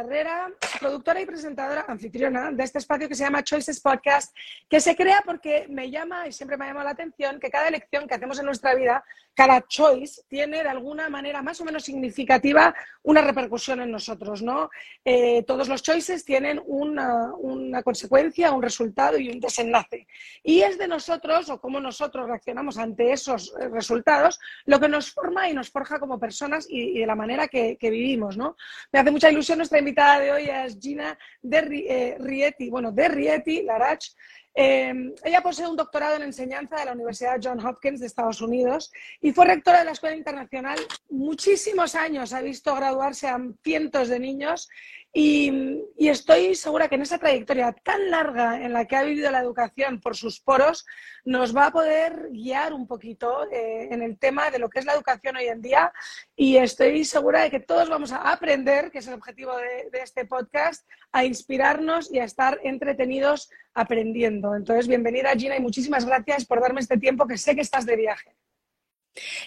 Herrera, productora y presentadora anfitriona de este espacio que se llama Choices Podcast, que se crea porque me llama y siempre me ha llamado la atención que cada elección que hacemos en nuestra vida cada choice tiene de alguna manera más o menos significativa una repercusión en nosotros, ¿no? Eh, todos los choices tienen una, una, consecuencia, un resultado y un desenlace. Y es de nosotros, o cómo nosotros reaccionamos ante esos eh, resultados, lo que nos forma y nos forja como personas y, y de la manera que, que, vivimos, ¿no? Me hace mucha ilusión nuestra invitada de hoy es Gina de eh, Rieti, bueno, de Rieti, Larach, eh, ella posee un doctorado en enseñanza de la Universidad Johns Hopkins de Estados Unidos y fue rectora de la Escuela Internacional muchísimos años. Ha visto graduarse a cientos de niños y, estoy segura que en esa trayectoria tan larga en la que ha vivido la educación por sus poros, nos va a poder guiar un poquito eh, en el tema de lo que es la educación hoy en día. Y estoy segura de que todos vamos a aprender, que es el objetivo de este podcast, a inspirarnos y a estar entretenidos aprendiendo. Entonces, bienvenida Gina y muchísimas gracias por darme este tiempo que sé que estás de viaje.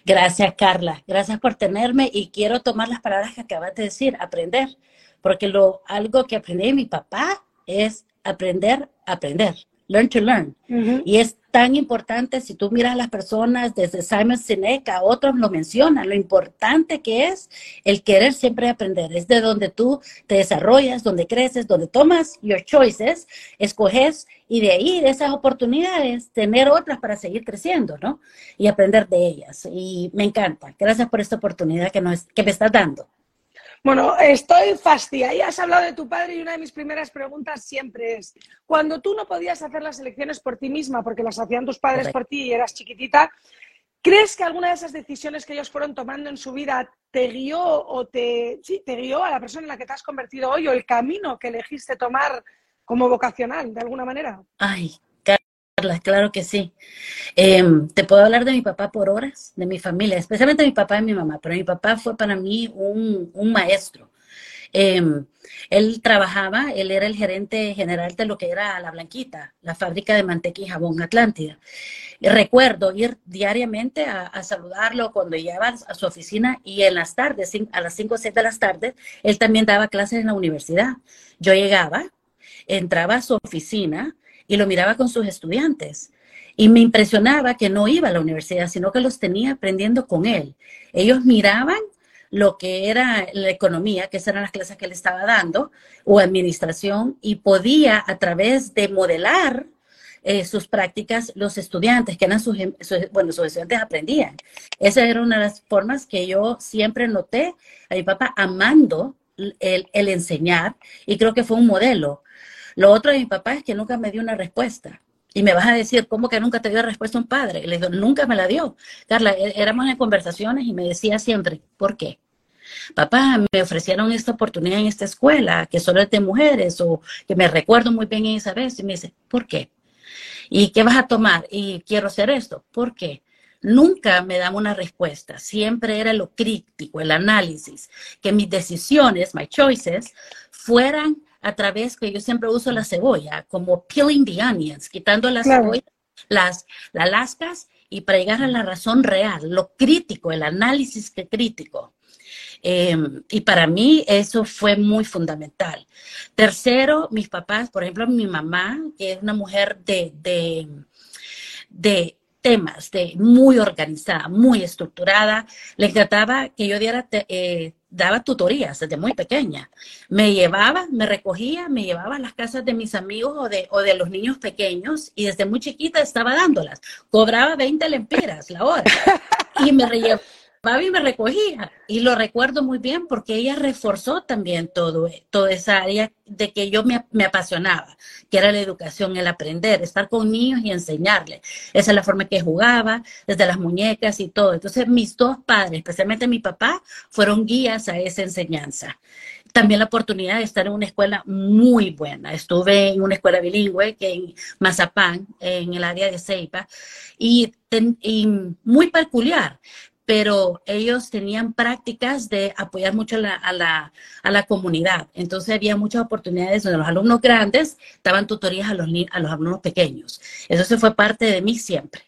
Gracias, Carla. Gracias por tenerme y quiero tomar las palabras que acabas de decir, aprender porque lo, algo que aprendí de mi papá es aprender aprender, learn to learn. Uh -huh. Y es tan importante, si tú miras a las personas desde Simon Sinek, a otros lo mencionan, lo importante que es el querer siempre aprender. Es de donde tú te desarrollas, donde creces, donde tomas your choices, escoges y de ahí, de esas oportunidades, tener otras para seguir creciendo, ¿no? Y aprender de ellas. Y me encanta. Gracias por esta oportunidad que, nos, que me estás dando. Bueno, estoy fastidiada. Ya has hablado de tu padre y una de mis primeras preguntas siempre es, cuando tú no podías hacer las elecciones por ti misma, porque las hacían tus padres por ti y eras chiquitita, ¿crees que alguna de esas decisiones que ellos fueron tomando en su vida te guió o te, sí, te guió a la persona en la que te has convertido hoy o el camino que elegiste tomar como vocacional, de alguna manera? Ay, Claro que sí. Eh, te puedo hablar de mi papá por horas, de mi familia, especialmente de mi papá y mi mamá, pero mi papá fue para mí un, maestro. Eh, él trabajaba, él era el gerente general de lo que era La Blanquita, la fábrica de mantequilla y jabón Atlántida. Recuerdo ir diariamente a, a, saludarlo cuando llegaba a su oficina y en las tardes, a las 5 o 6 de las tardes, él también daba clases en la universidad. Yo llegaba, entraba a su oficina, y lo miraba con sus estudiantes. Y me impresionaba que no iba a la universidad, sino que los tenía aprendiendo con él. Ellos miraban lo que era la economía, que eran las clases que él estaba dando, o administración, y podía a través de modelar eh, sus prácticas, los estudiantes, que eran sus, sus, bueno, sus estudiantes aprendían. Esa era una de las formas que yo siempre noté a mi papá amando el enseñar, y creo que fue un modelo. Lo otro de mi papá es que nunca me dio una respuesta. Y me vas a decir, ¿cómo que nunca te dio respuesta un padre? Y le digo, nunca me la dio. Carla, éramos en conversaciones y me decía siempre, ¿por qué? Papá, me ofrecieron esta oportunidad en esta escuela, que solo es de mujeres, o que me recuerdo muy bien esa vez. Y me dice, ¿por qué? ¿Y qué vas a tomar? Y quiero hacer esto. ¿Por qué? Nunca me daba una respuesta. Siempre era lo crítico, el análisis, que mis decisiones, my choices, fueran a través que yo siempre uso la cebolla, como peeling the onions, quitando las claro. cebollas, las, las lascas y para llegar a la razón real, lo crítico, el análisis que crítico. Eh, y para mí eso fue muy fundamental. Tercero, mis papás, por ejemplo, mi mamá, que es una mujer de, de, de temas, de muy organizada, muy estructurada, le encantaba que yo diera eh, daba tutorías desde muy pequeña. Me llevaba, me recogía, me llevaba a las casas de mis amigos o de, o de los niños pequeños y desde muy chiquita estaba dándolas. Cobraba 20 lempiras la hora y me llevaba y me recogía. Y lo recuerdo muy bien porque ella reforzó también todo, toda esa área de que yo me, me, apasionaba, que era la educación, el aprender, estar con niños y enseñarles. Esa es la forma que jugaba, desde las muñecas y todo. Entonces, mis dos padres, especialmente mi papá, fueron guías a esa enseñanza. También la oportunidad de estar en una escuela muy buena. Estuve en una escuela bilingüe que en Mazapán, en el área de ten, y muy peculiar pero ellos tenían prácticas de apoyar mucho a la, a la, a la comunidad. Entonces había muchas oportunidades donde los alumnos grandes daban tutorías a los, a los alumnos pequeños. Eso se fue parte de mí siempre.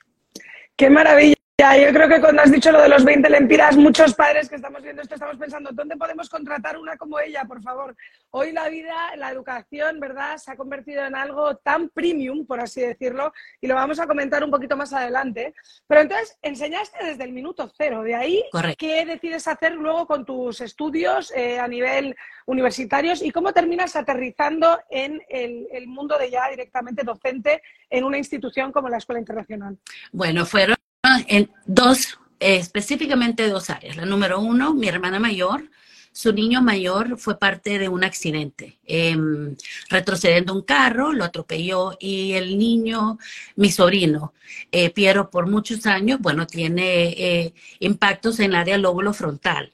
Qué maravilla. Ya, yo creo que cuando has dicho lo de los 20 lempiras, muchos padres que estamos viendo esto estamos pensando, ¿dónde podemos contratar una como ella, por favor? Hoy la vida, la educación, ¿verdad?, se ha convertido en algo tan premium, por así decirlo, y lo vamos a comentar un poquito más adelante. Pero entonces, enseñaste desde el minuto cero, de ahí, ¿qué decides hacer luego con tus estudios eh, a nivel universitarios y cómo terminas aterrizando en el, el mundo de ya directamente docente en una institución como la Escuela Internacional? Bueno, fueron en dos, eh, específicamente dos áreas. La número uno, mi hermana mayor, su niño mayor fue parte de un accidente. Em, retrocediendo un carro, lo atropelló y el niño, mi sobrino, eh, Piero, por muchos años, bueno, tiene eh, impactos en el área lóbulo frontal.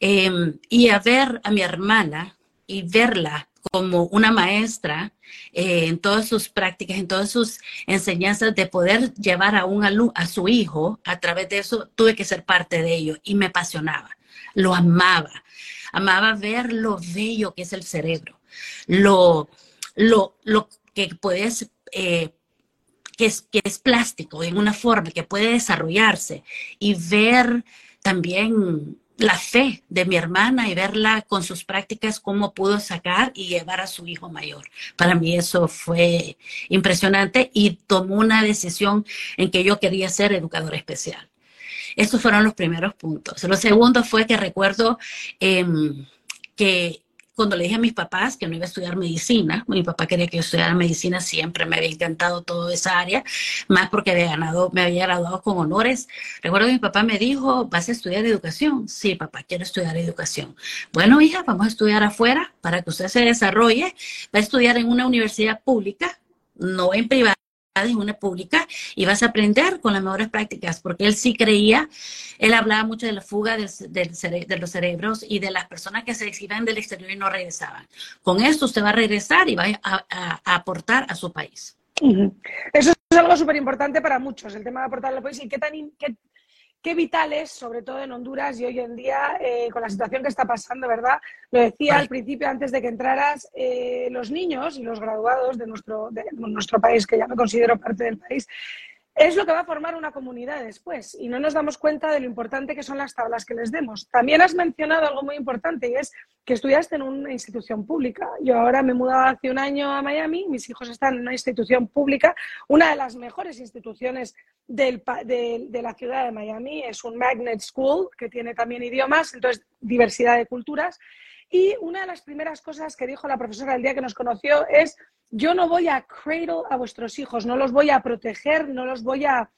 Em, y a ver a mi hermana y verla como una maestra eh, en todas sus prácticas, en todas sus enseñanzas, de poder llevar a, un a su hijo, a través de eso tuve que ser parte de ello y me apasionaba, lo amaba, amaba ver lo bello que es el cerebro, lo, lo, lo que puedes... Eh, que es, que es plástico en una forma que puede desarrollarse y ver también la fe de mi hermana y verla con sus prácticas, cómo pudo sacar y llevar a su hijo mayor. Para mí eso fue impresionante y tomó una decisión en que yo quería ser educadora especial. Esos fueron los primeros puntos. Lo segundo fue que recuerdo em, que cuando le dije a mis papás que no iba a estudiar medicina, mi papá quería que yo estudiara medicina, siempre me había encantado toda esa área, más porque había ganado, me había graduado con honores. Recuerdo que mi papá me dijo, ¿vas a estudiar educación? Sí, papá, quiero estudiar educación. Bueno, hija, vamos a estudiar afuera para que usted se desarrolle. Va a estudiar en una universidad pública, no en privada en una pública y vas a aprender con las mejores prácticas, porque él sí creía, él hablaba mucho de la fuga de los cerebros y de las personas que se exilian del exterior y no regresaban. Con esto usted va a regresar y va a, aportar a su país. Eso es algo súper importante para muchos, el tema de aportar al país y qué tan, qué vital es, sobre todo en Honduras y hoy en día, eh, con la situación que está pasando, ¿verdad? Lo decía al principio, antes de que entraras, eh, los niños y los graduados de nuestro, de nuestro país, que ya me considero parte del país, es lo que va a formar una comunidad después y no nos damos cuenta de lo importante que son las tablas que les demos. También has mencionado algo muy importante y es que estudiaste en una institución pública. Yo ahora me he mudado hace un año a Miami, mis hijos están en una institución pública, una de las mejores instituciones del, de, de la ciudad de Miami, es un magnet school que tiene también idiomas, entonces diversidad de culturas. Y una de las primeras cosas que dijo la profesora el día que nos conoció es yo no voy a cradle a vuestros hijos, no los voy a proteger, no los voy a,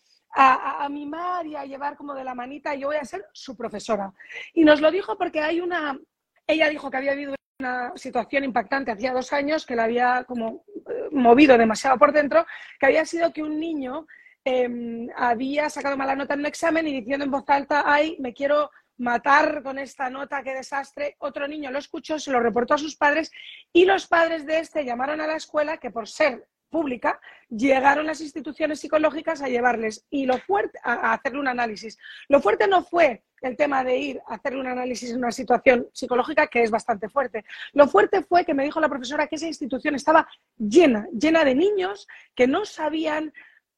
mimar y a llevar como de la manita, yo voy a ser su profesora. Y nos lo dijo porque hay una, ella dijo que había habido una situación impactante hacía dos años que la había como eh, movido demasiado por dentro, que había sido que un niño em, había sacado mala nota en un examen y diciendo en voz alta, ay, me quiero matar con esta nota, qué desastre. Otro niño lo escuchó, se lo reportó a sus padres y los padres de este llamaron a la escuela que por ser pública llegaron las instituciones psicológicas a llevarles y lo fuerte a, hacerle un análisis. Lo fuerte no fue el tema de ir a hacerle un análisis en una situación psicológica que es bastante fuerte. Lo fuerte fue que me dijo la profesora que esa institución estaba llena, llena de niños que no sabían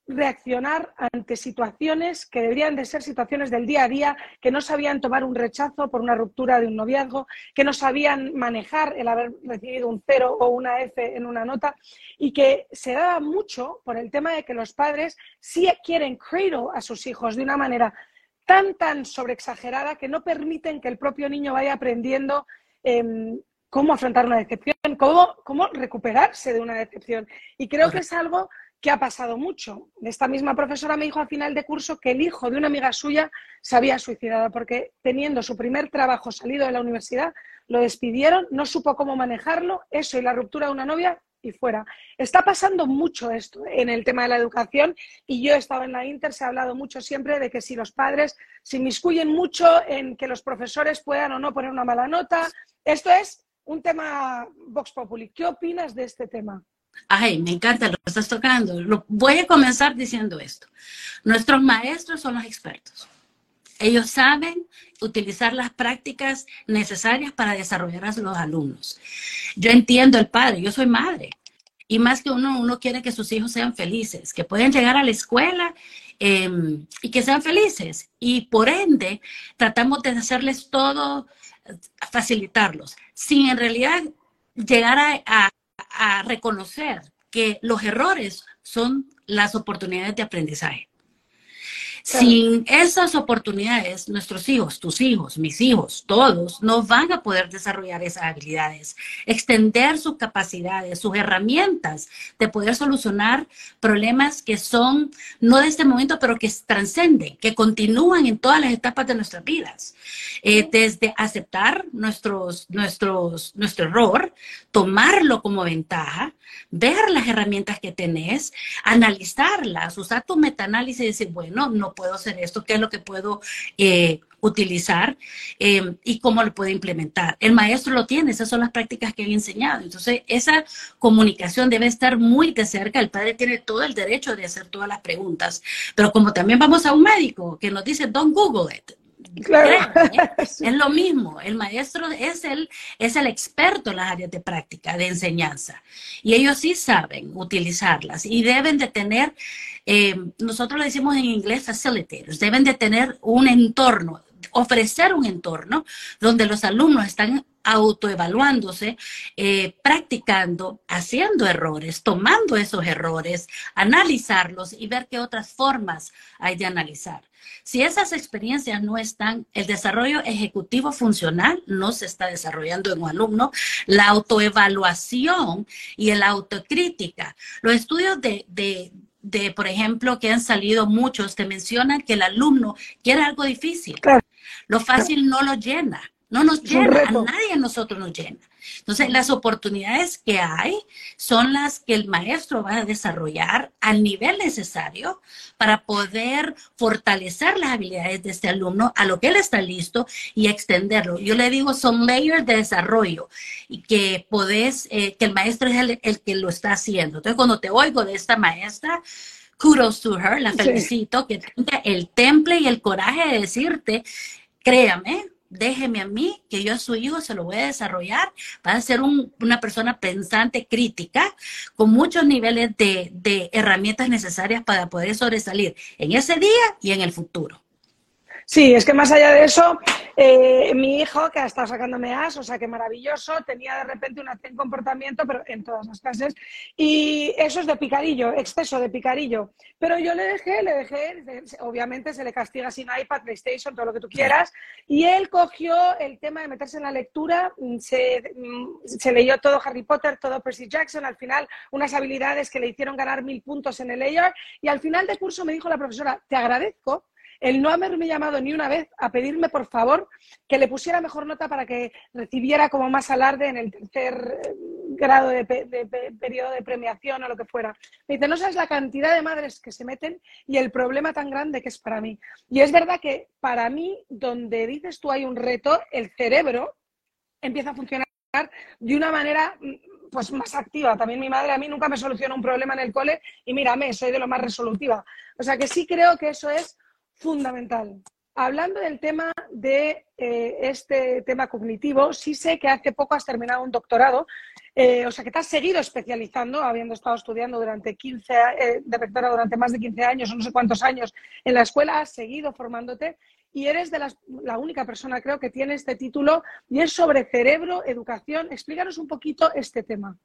reaccionar ante situaciones que deberían de ser situaciones del día a día, que no sabían tomar un rechazo por una ruptura de un noviazgo, que no sabían manejar el haber recibido un cero o una F en una nota y que se daba mucho por el tema de que los padres sí quieren cradle a sus hijos de una manera tan, tan sobreexagerada que no permiten que el propio niño vaya aprendiendo em, cómo afrontar una decepción, cómo, cómo recuperarse de una decepción. Y creo que es algo que ha pasado mucho. Esta misma profesora me dijo a final de curso que el hijo de una amiga suya se había suicidado porque teniendo su primer trabajo salido de la universidad, lo despidieron, no supo cómo manejarlo, eso y la ruptura de una novia y fuera. Está pasando mucho esto en el tema de la educación y yo he estado en la Inter, se ha hablado mucho siempre de que si los padres se inmiscuyen mucho en que los profesores puedan o no poner una mala nota, esto es un tema Vox Populi. ¿Qué opinas de este tema? Ay, me encanta, lo estás tocando. voy a comenzar diciendo esto. Nuestros maestros son los expertos. Ellos saben utilizar las prácticas necesarias para desarrollar a los alumnos. Yo entiendo el padre, yo soy madre. Y más que uno, uno quiere que sus hijos sean felices, que pueden llegar a la escuela em, y que sean felices. Y por ende, tratamos de hacerles todo, facilitarlos, sin en realidad llegar a reconocer que los errores son las oportunidades de aprendizaje. Sin esas oportunidades, nuestros hijos, tus hijos, mis hijos, todos, no van a poder desarrollar esas habilidades, extender sus capacidades, sus herramientas de poder solucionar problemas que son no de este momento, pero que trascenden, que continúan en todas las etapas de nuestras vidas. Eh, desde aceptar nuestros, nuestros, nuestro error, tomarlo como ventaja, ver las herramientas que tenés, analizarlas, usar tu metaanálisis y decir, bueno, no puedo hacer esto, qué es lo que puedo eh, utilizar eh, y cómo lo puedo implementar. El maestro lo tiene, esas son las prácticas que he enseñado. Entonces, esa comunicación debe estar muy de cerca. El padre tiene todo el derecho de hacer todas las preguntas, pero como también vamos a un médico que nos dice, don't Google it, Claro. Es lo mismo, el maestro es el, es el experto en las áreas de práctica, de enseñanza, y ellos sí saben utilizarlas y deben de tener, eh, nosotros le decimos en inglés facilitators, deben de tener un entorno, ofrecer un entorno donde los alumnos están autoevaluándose, eh, practicando, haciendo errores, tomando esos errores, analizarlos y ver qué otras formas hay de analizar. Si esas experiencias no están, el desarrollo ejecutivo funcional no se está desarrollando en un alumno, la autoevaluación y la autocrítica. Los estudios de, de, por ejemplo, que han salido muchos, te mencionan que el alumno quiere algo difícil. Lo fácil no lo llena. No nos llena, a nadie a nosotros nos llena. Entonces, las oportunidades que hay son las que el maestro va a desarrollar al nivel necesario para poder fortalecer las habilidades de este alumno a lo que él está listo y extenderlo. Yo le digo, son layers de desarrollo y que podés, eh, que el maestro es el, que lo está haciendo. Entonces, cuando te oigo de esta maestra, kudos to her, la felicito, que tenga el temple y el coraje de decirte, créame, déjeme a mí, que yo a su hijo se lo voy a desarrollar, va a ser una persona pensante, crítica, con muchos niveles de, de herramientas necesarias para poder sobresalir en ese día y en el futuro. Sí, es que más allá de eso, eh, mi hijo, que ha estado sacándome as, o sea, que maravilloso, tenía de repente un comportamiento, pero en todas las clases, y eso es de picarillo, exceso de picarillo. Pero yo le dejé, le dejé, obviamente se le castiga sin iPad, PlayStation, todo lo que tú quieras, y él cogió el tema de meterse en la lectura, mm, se, mm, se leyó todo Harry Potter, todo Percy Jackson, al final unas habilidades que le hicieron ganar mil puntos en el layer, y al final de curso me dijo la profesora, te agradezco el no haberme llamado ni una vez a pedirme, por favor, que le pusiera mejor nota para que recibiera como más alarde en el tercer eh, grado de, periodo de premiación o lo que fuera. Me dice, no sabes la cantidad de madres que se meten y el problema tan grande que es para mí. Y es verdad que para mí, donde dices tú hay un reto, el cerebro empieza a funcionar de una manera mm, pues más activa. También mi madre a mí nunca me solucionó un problema en el cole y mírame, soy de lo más resolutiva. O sea que sí creo que eso es fundamental. Hablando del tema de eh, este tema cognitivo, sí sé que hace poco has terminado un doctorado, eh, o sea que te has seguido especializando, habiendo estado estudiando durante 15, eh, de rectora durante más de 15 años no sé cuántos años en la escuela, has seguido formándote y eres de las, la única persona, creo, que tiene este título y es sobre cerebro, educación. Explícanos un poquito este tema.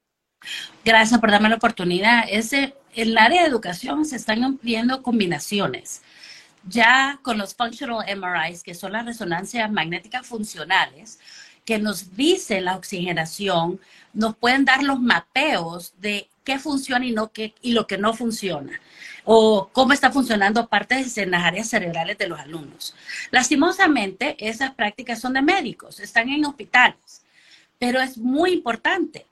Gracias por darme la oportunidad. En el área de educación se están viendo combinaciones ya con los functional MRIs, que son las resonancias magnéticas funcionales, que nos dicen la oxigenación, nos pueden dar los mapeos de qué funciona y, no, qué, y lo que no funciona, o cómo está funcionando partes en las áreas cerebrales de los alumnos. Lastimosamente, esas prácticas son de médicos, están en hospitales, pero es muy importante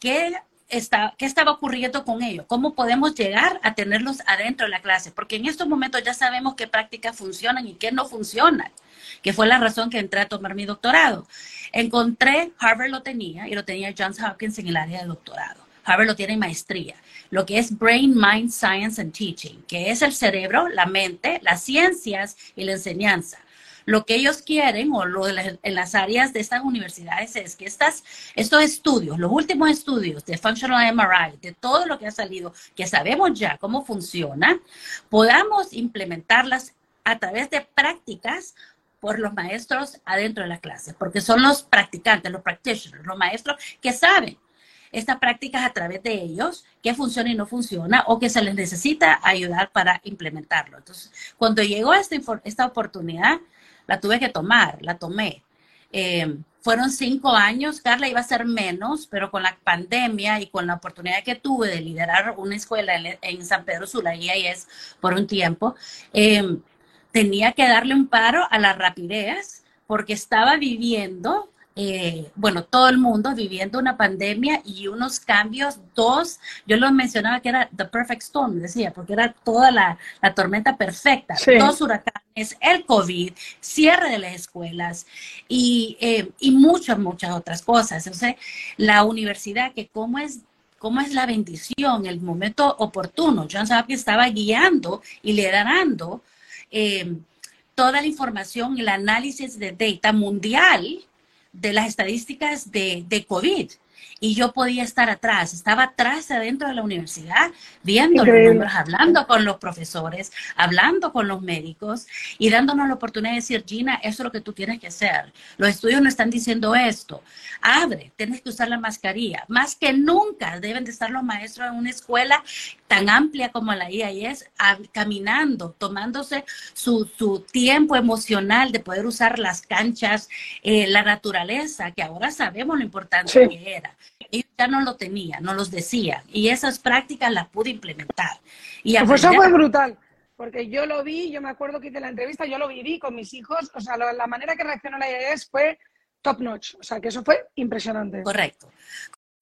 que está, qué estaba ocurriendo con ellos, cómo podemos llegar a tenerlos adentro de la clase, porque en estos momentos ya sabemos qué prácticas funcionan y qué no funcionan, que fue la razón que entré a tomar mi doctorado. Encontré, Harvard lo tenía y lo tenía Johns Hopkins en el área de doctorado. Harvard lo tiene en maestría, lo que es Brain, Mind, Science and Teaching, que es el cerebro, la mente, las ciencias y la enseñanza. Lo que ellos quieren o lo en las áreas de estas universidades es que estas, estos estudios, los últimos estudios de Functional MRI, de todo lo que ha salido, que sabemos ya cómo funciona, podamos implementarlas a través de prácticas por los maestros adentro de la clase, porque son los practicantes, los practitioners, los maestros que saben estas prácticas a través de ellos, qué funciona y no funciona, o que se les necesita ayudar para implementarlo. Entonces, cuando llegó esta, esta oportunidad, la tuve que tomar, la tomé. Eh, fueron cinco años, Carla iba a ser menos, pero con la pandemia y con la oportunidad que tuve de liderar una escuela en, San Pedro Sula, es por un tiempo, eh, tenía que darle un paro a la rapidez porque estaba viviendo eh, bueno, todo el mundo viviendo una pandemia y unos cambios, dos, yo lo mencionaba que era the perfect storm, decía, porque era toda la, tormenta perfecta, dos huracanes, el COVID, cierre de las escuelas y, eh, y muchas, muchas otras cosas. Entonces, la universidad, que cómo es cómo es la bendición, el momento oportuno. John que estaba guiando y liderando eh, toda la información, el análisis de data mundial de las estadísticas de, de COVID y yo podía estar atrás, estaba atrás adentro de la universidad, viendo los números, hablando con los profesores, hablando con los médicos y dándonos la oportunidad de decir, Gina, eso es lo que tú tienes que hacer. Los estudios no están diciendo esto. Abre, tienes que usar la mascarilla. Más que nunca deben de estar los maestros en una escuela tan amplia como la IAS, caminando, tomándose su, su, tiempo emocional de poder usar las canchas, eh, la naturaleza, que ahora sabemos lo importante que era. Ellos ya no lo tenían, no los decían, y esas prácticas las pude implementar. Y pues eso fue brutal, porque yo lo vi, yo me acuerdo que hice la entrevista, yo lo viví con mis hijos, o sea, la manera que reaccionó la IAS fue top notch, o sea, que eso fue impresionante. Correcto.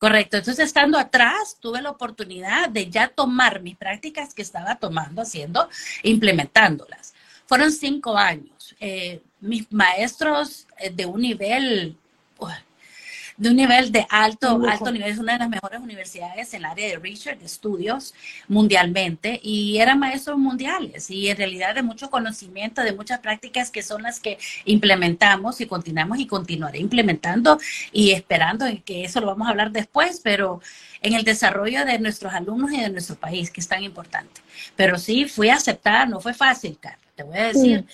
Correcto. Entonces, estando atrás, tuve la oportunidad de ya tomar mis prácticas que estaba tomando, haciendo, implementándolas. Fueron cinco años. Eh, mis maestros eh, de un nivel, de un nivel de alto, alto nivel. Es una de las mejores universidades en el área de research, de estudios mundialmente, y eran maestros mundiales, y en realidad de mucho conocimiento, de muchas prácticas que son las que implementamos y continuamos y continuaré implementando y esperando que eso lo vamos a hablar después, pero en el desarrollo de nuestros alumnos y de nuestro país, que es tan importante. Pero sí, fui aceptada, no fue fácil, Carla, te voy a decir.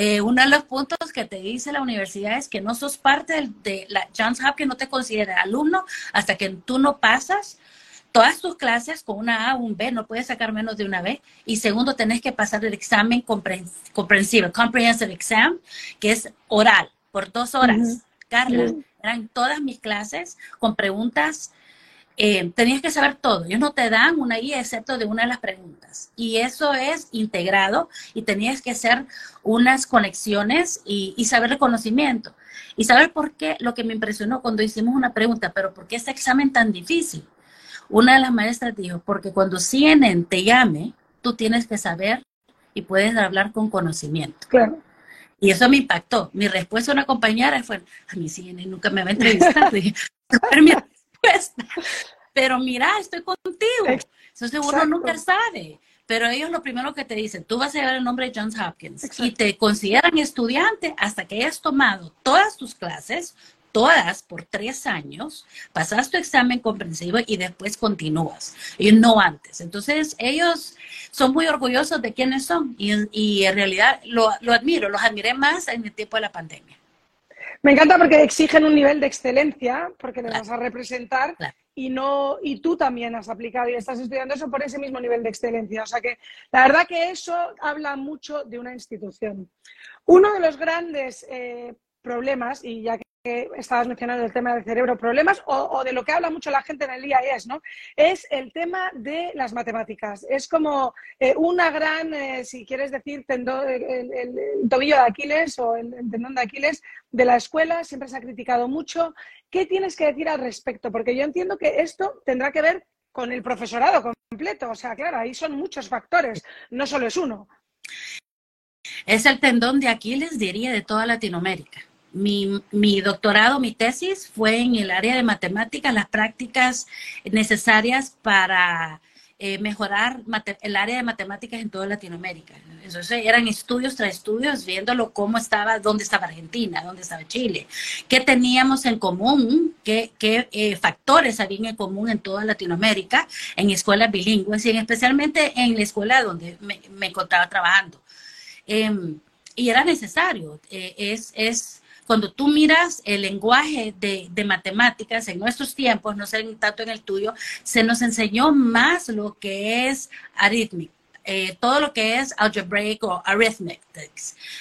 Eh, uno de los puntos que te dice la universidad es que no sos parte de, la Johns Hopkins, no te considera alumno hasta que tú no pasas todas tus clases con una A o un B, no puedes sacar menos de una B. Y segundo, tenés que pasar el examen comprensivo, comprehensive exam, que es oral, por dos horas. Carla, eran todas mis clases con preguntas eh, tenías que saber todo. Ellos no te dan una guía excepto de una de las preguntas. Y eso es integrado y tenías que hacer unas conexiones y, saber el conocimiento. Y saber por qué, lo que me impresionó cuando hicimos una pregunta, pero ¿por qué este examen tan difícil? Una de las maestras dijo, porque cuando CNN te llame, tú tienes que saber y puedes hablar con conocimiento. Claro. Y eso me impactó. Mi respuesta a una compañera fue, a mí CNN nunca me va a entrevistar. Pero mira, estoy contigo. Entonces uno nunca sabe. Pero ellos lo primero que te dicen, tú vas a llevar el nombre de Johns Hopkins y te consideran estudiante hasta que hayas tomado todas tus clases, todas por tres años, pasas tu examen comprensivo y después continúas, y no antes. Entonces, ellos son muy orgullosos de quiénes son y, en realidad lo, lo, admiro, los admiré más en el tiempo de la pandemia. Me encanta porque exigen un nivel de excelencia, porque les vas a representar y no y tú también has aplicado y estás estudiando eso por ese mismo nivel de excelencia. O sea que la verdad que eso habla mucho de una institución. Uno de los grandes eh, problemas, y ya que estabas mencionando el tema del cerebro, problemas o, de lo que habla mucho la gente en el IAS, ¿no? Es el tema de las matemáticas. Es como eh, una gran, eh, si quieres decir, tendón, el, tobillo de Aquiles o el, tendón de Aquiles de la escuela, siempre se ha criticado mucho. ¿Qué tienes que decir al respecto? Porque yo entiendo que esto tendrá que ver con el profesorado completo. O sea, claro, ahí son muchos factores, no solo es uno. Es el tendón de Aquiles, diría, de toda Latinoamérica. Mi, mi, doctorado, mi tesis fue en el área de matemáticas, las prácticas necesarias para eh, mejorar el área de matemáticas en toda Latinoamérica. Entonces eran estudios tras estudios viéndolo cómo estaba, dónde estaba Argentina, dónde estaba Chile, qué teníamos en común, qué, qué eh, factores habían en común en toda Latinoamérica, en escuelas bilingües y especialmente en la escuela donde me, encontraba trabajando. Em, y era necesario, eh, es, es cuando tú miras el lenguaje de, matemáticas en nuestros tiempos, no sé tanto en el tuyo, se nos enseñó más lo que es aritmética. Eh, todo lo que es algebraic o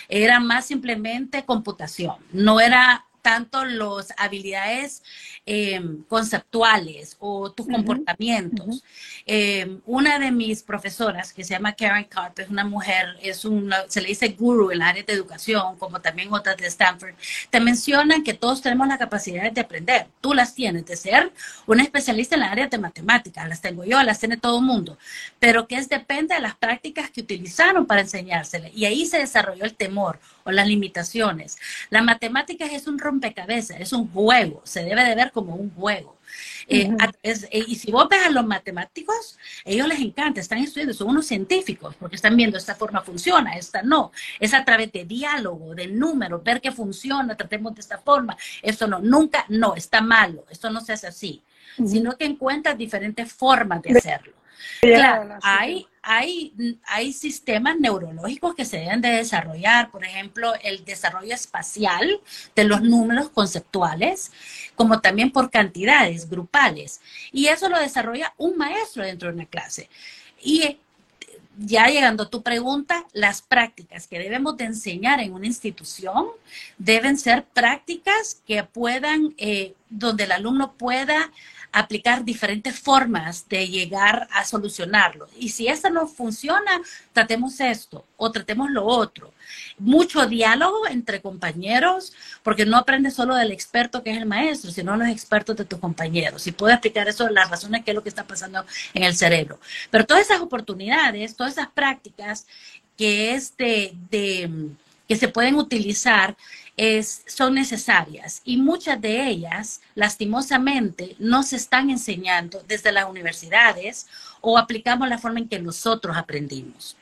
era más simplemente computación, no era tanto las habilidades em, conceptuales o tus comportamientos. Em, una de mis profesoras, que se llama Karen Carp, es una mujer, es una, se le dice guru en la área de educación, como también otras de Stanford, te mencionan que todos tenemos la capacidad de aprender. Tú las tienes, de ser una especialista en la área de matemáticas, las tengo yo, las tiene todo el mundo, pero que es depende de las prácticas que utilizaron para enseñársela. Y ahí se desarrolló el temor o las limitaciones. La matemática es un rompecabezas, es un juego, se debe de ver como un juego. Eh, eh, y si vos ves a los matemáticos, ellos les encanta, están estudiando, son unos científicos, porque están viendo esta forma funciona, esta no. Es a través de diálogo, de números, ver qué funciona, tratemos de esta forma. Esto no, nunca, no, está malo, esto no se hace así, sino que encuentras diferentes formas de hacerlo. Claro, hay, hay, hay sistemas neurológicos que se deben de desarrollar, por ejemplo, el desarrollo espacial de los números conceptuales, como también por cantidades grupales. Y eso lo desarrolla un maestro dentro de una clase. Y ya llegando a tu pregunta, las prácticas que debemos de enseñar en una institución deben ser prácticas que puedan, eh, donde el alumno pueda aplicar diferentes formas de llegar a solucionarlo. Y si esta no funciona, tratemos esto o tratemos lo otro. Mucho diálogo entre compañeros, porque no aprendes solo del experto que es el maestro, sino los expertos de tus compañeros. Y puedo explicar eso, las razones que es lo que está pasando en el cerebro. Pero todas esas oportunidades, todas esas prácticas que es de que se pueden utilizar es, son necesarias y muchas de ellas, lastimosamente, no se están enseñando desde las universidades o aplicamos la forma en que nosotros aprendimos.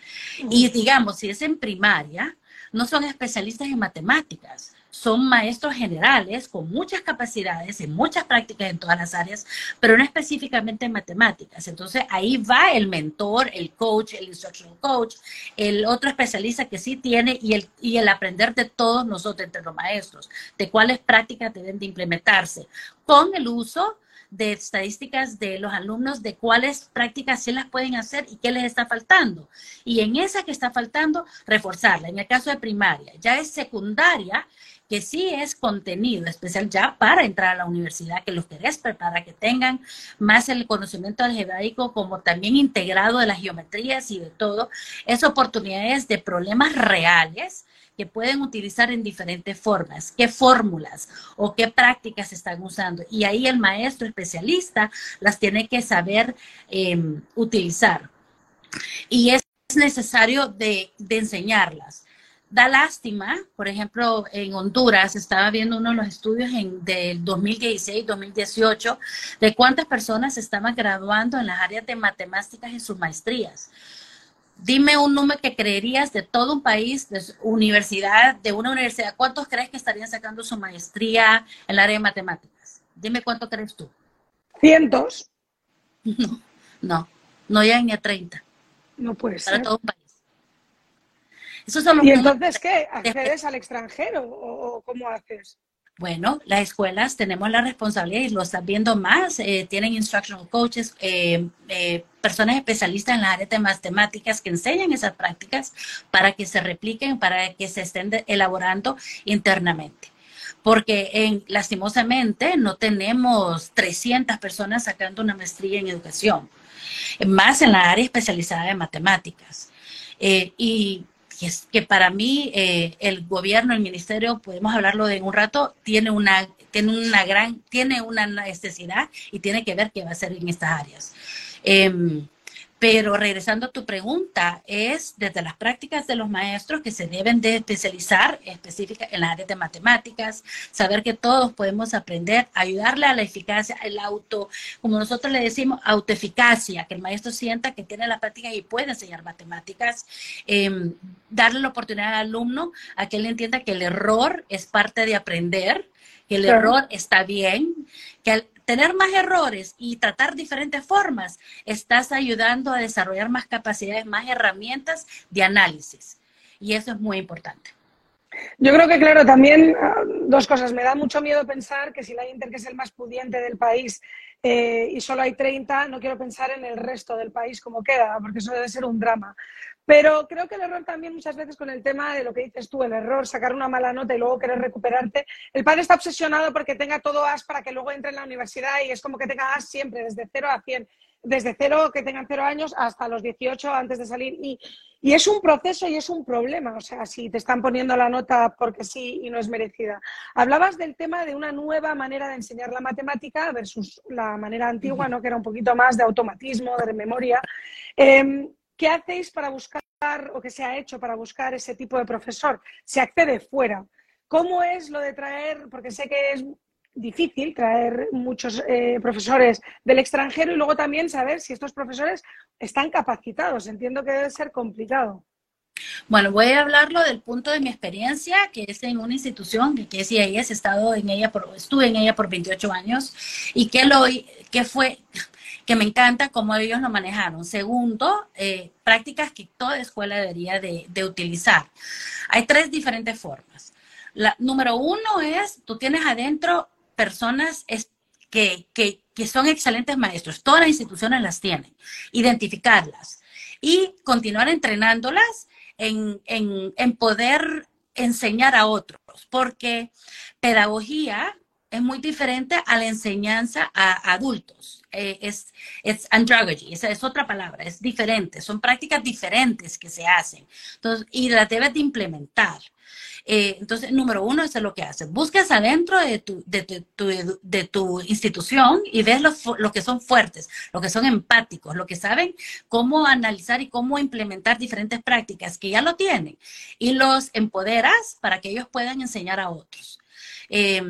Y digamos, si es en primaria, no son especialistas en matemáticas, son maestros generales con muchas capacidades y muchas prácticas en todas las áreas, pero no específicamente en matemáticas. Entonces ahí va el mentor, el coach, el instructional coach, el otro especialista que sí tiene y el, y el aprender de todos nosotros entre los maestros, de cuáles prácticas deben de implementarse con el uso de estadísticas de los alumnos de cuáles prácticas sí las pueden hacer y qué les está faltando. Y en esa que está faltando, reforzarla. En el caso de primaria, ya es secundaria, que sí es contenido especial ya para entrar a la universidad, que los querés para que tengan más el conocimiento algebraico como también integrado de las geometrías y de todo, es oportunidades de problemas reales que pueden utilizar en diferentes formas, qué fórmulas o qué prácticas están usando. Y ahí el maestro especialista las tiene que saber em, utilizar. Y es necesario de, enseñarlas da lástima, por ejemplo, en Honduras estaba viendo uno de los estudios en, del 2016-2018 de cuántas personas estaban graduando en las áreas de matemáticas en sus maestrías. Dime un número que creerías de todo un país, de universidad, de una universidad, ¿cuántos crees que estarían sacando su maestría en el área de matemáticas? Dime cuánto crees tú. Cientos. No, no, no llegan ni a 30. No puede ser. Para todo un país. ¿Y entonces qué? ¿Accedes al extranjero o, cómo haces? Bueno, las escuelas tenemos la responsabilidad y lo están viendo más. Eh, tienen instructional coaches, eh, eh, personas especialistas en la área de matemáticas que enseñan esas prácticas para que se repliquen, para que se estén elaborando internamente. Porque en, lastimosamente no tenemos 300 personas sacando una maestría en educación, más en la área especializada de matemáticas. y que, es, que para mí eh, el gobierno, el ministerio, podemos hablarlo de un rato, tiene una, tiene una gran, tiene una necesidad y tiene que ver qué va a hacer en estas áreas. Em, Pero regresando a tu pregunta, es desde las prácticas de los maestros que se deben de especializar específica en las áreas de matemáticas, saber que todos podemos aprender, ayudarle a la eficacia, el auto, como nosotros le decimos, autoeficacia, que el maestro sienta que tiene la práctica y puede enseñar matemáticas, em, darle la oportunidad al alumno a que él entienda que el error es parte de aprender, que el error está bien, que al tener más errores y tratar diferentes formas, estás ayudando a desarrollar más capacidades, más herramientas de análisis. Y eso es muy importante. Yo creo que, claro, también ah, dos cosas. Me da mucho miedo pensar que si la Inter, que es el más pudiente del país, eh, y solo hay 30, no quiero pensar en el resto del país como queda, porque eso debe ser un drama. Pero creo que el error también muchas veces con el tema de lo que dices tú, el error, sacar una mala nota y luego querer recuperarte. El padre está obsesionado porque tenga todo as para que luego entre en la universidad y es como que tenga as siempre, desde cero a 100, desde cero, que tengan cero años hasta los 18 antes de salir. Y, y es un proceso y es un problema, o sea, si te están poniendo la nota porque sí y no es merecida. Hablabas del tema de una nueva manera de enseñar la matemática versus la manera antigua, ¿no? que era un poquito más de automatismo, de memoria. Eh, ¿Qué hacéis para buscar o qué se ha hecho para buscar ese tipo de profesor? Se accede fuera. ¿Cómo es lo de traer, porque sé que es difícil traer muchos eh, profesores del extranjero y luego también saber si estos profesores están capacitados. Entiendo que debe ser complicado. Bueno, voy a hablarlo del punto de mi experiencia, que es en una institución, que es IAS, he estado en ella por, estuve en ella por 28 años, y que lo que fue, que me encanta cómo ellos lo manejaron. Segundo, eh, prácticas que toda escuela debería de, utilizar. Hay tres diferentes formas. La, número uno es, tú tienes adentro personas que, que, que son excelentes maestros. Todas las instituciones las tienen. Identificarlas y continuar entrenándolas en, en, en poder enseñar a otros, porque pedagogía es muy diferente a la enseñanza a adultos. Eh, es, es andragogy, esa es otra palabra, es diferente, son prácticas diferentes que se hacen. Entonces, y las debes de implementar. Eh, entonces, número uno, eso es lo que haces. Buscas adentro de tu, de tu, de tu institución y ves los, que son fuertes, los que son empáticos, los que saben cómo analizar y cómo implementar diferentes prácticas que ya lo tienen y los empoderas para que ellos puedan enseñar a otros. Eh,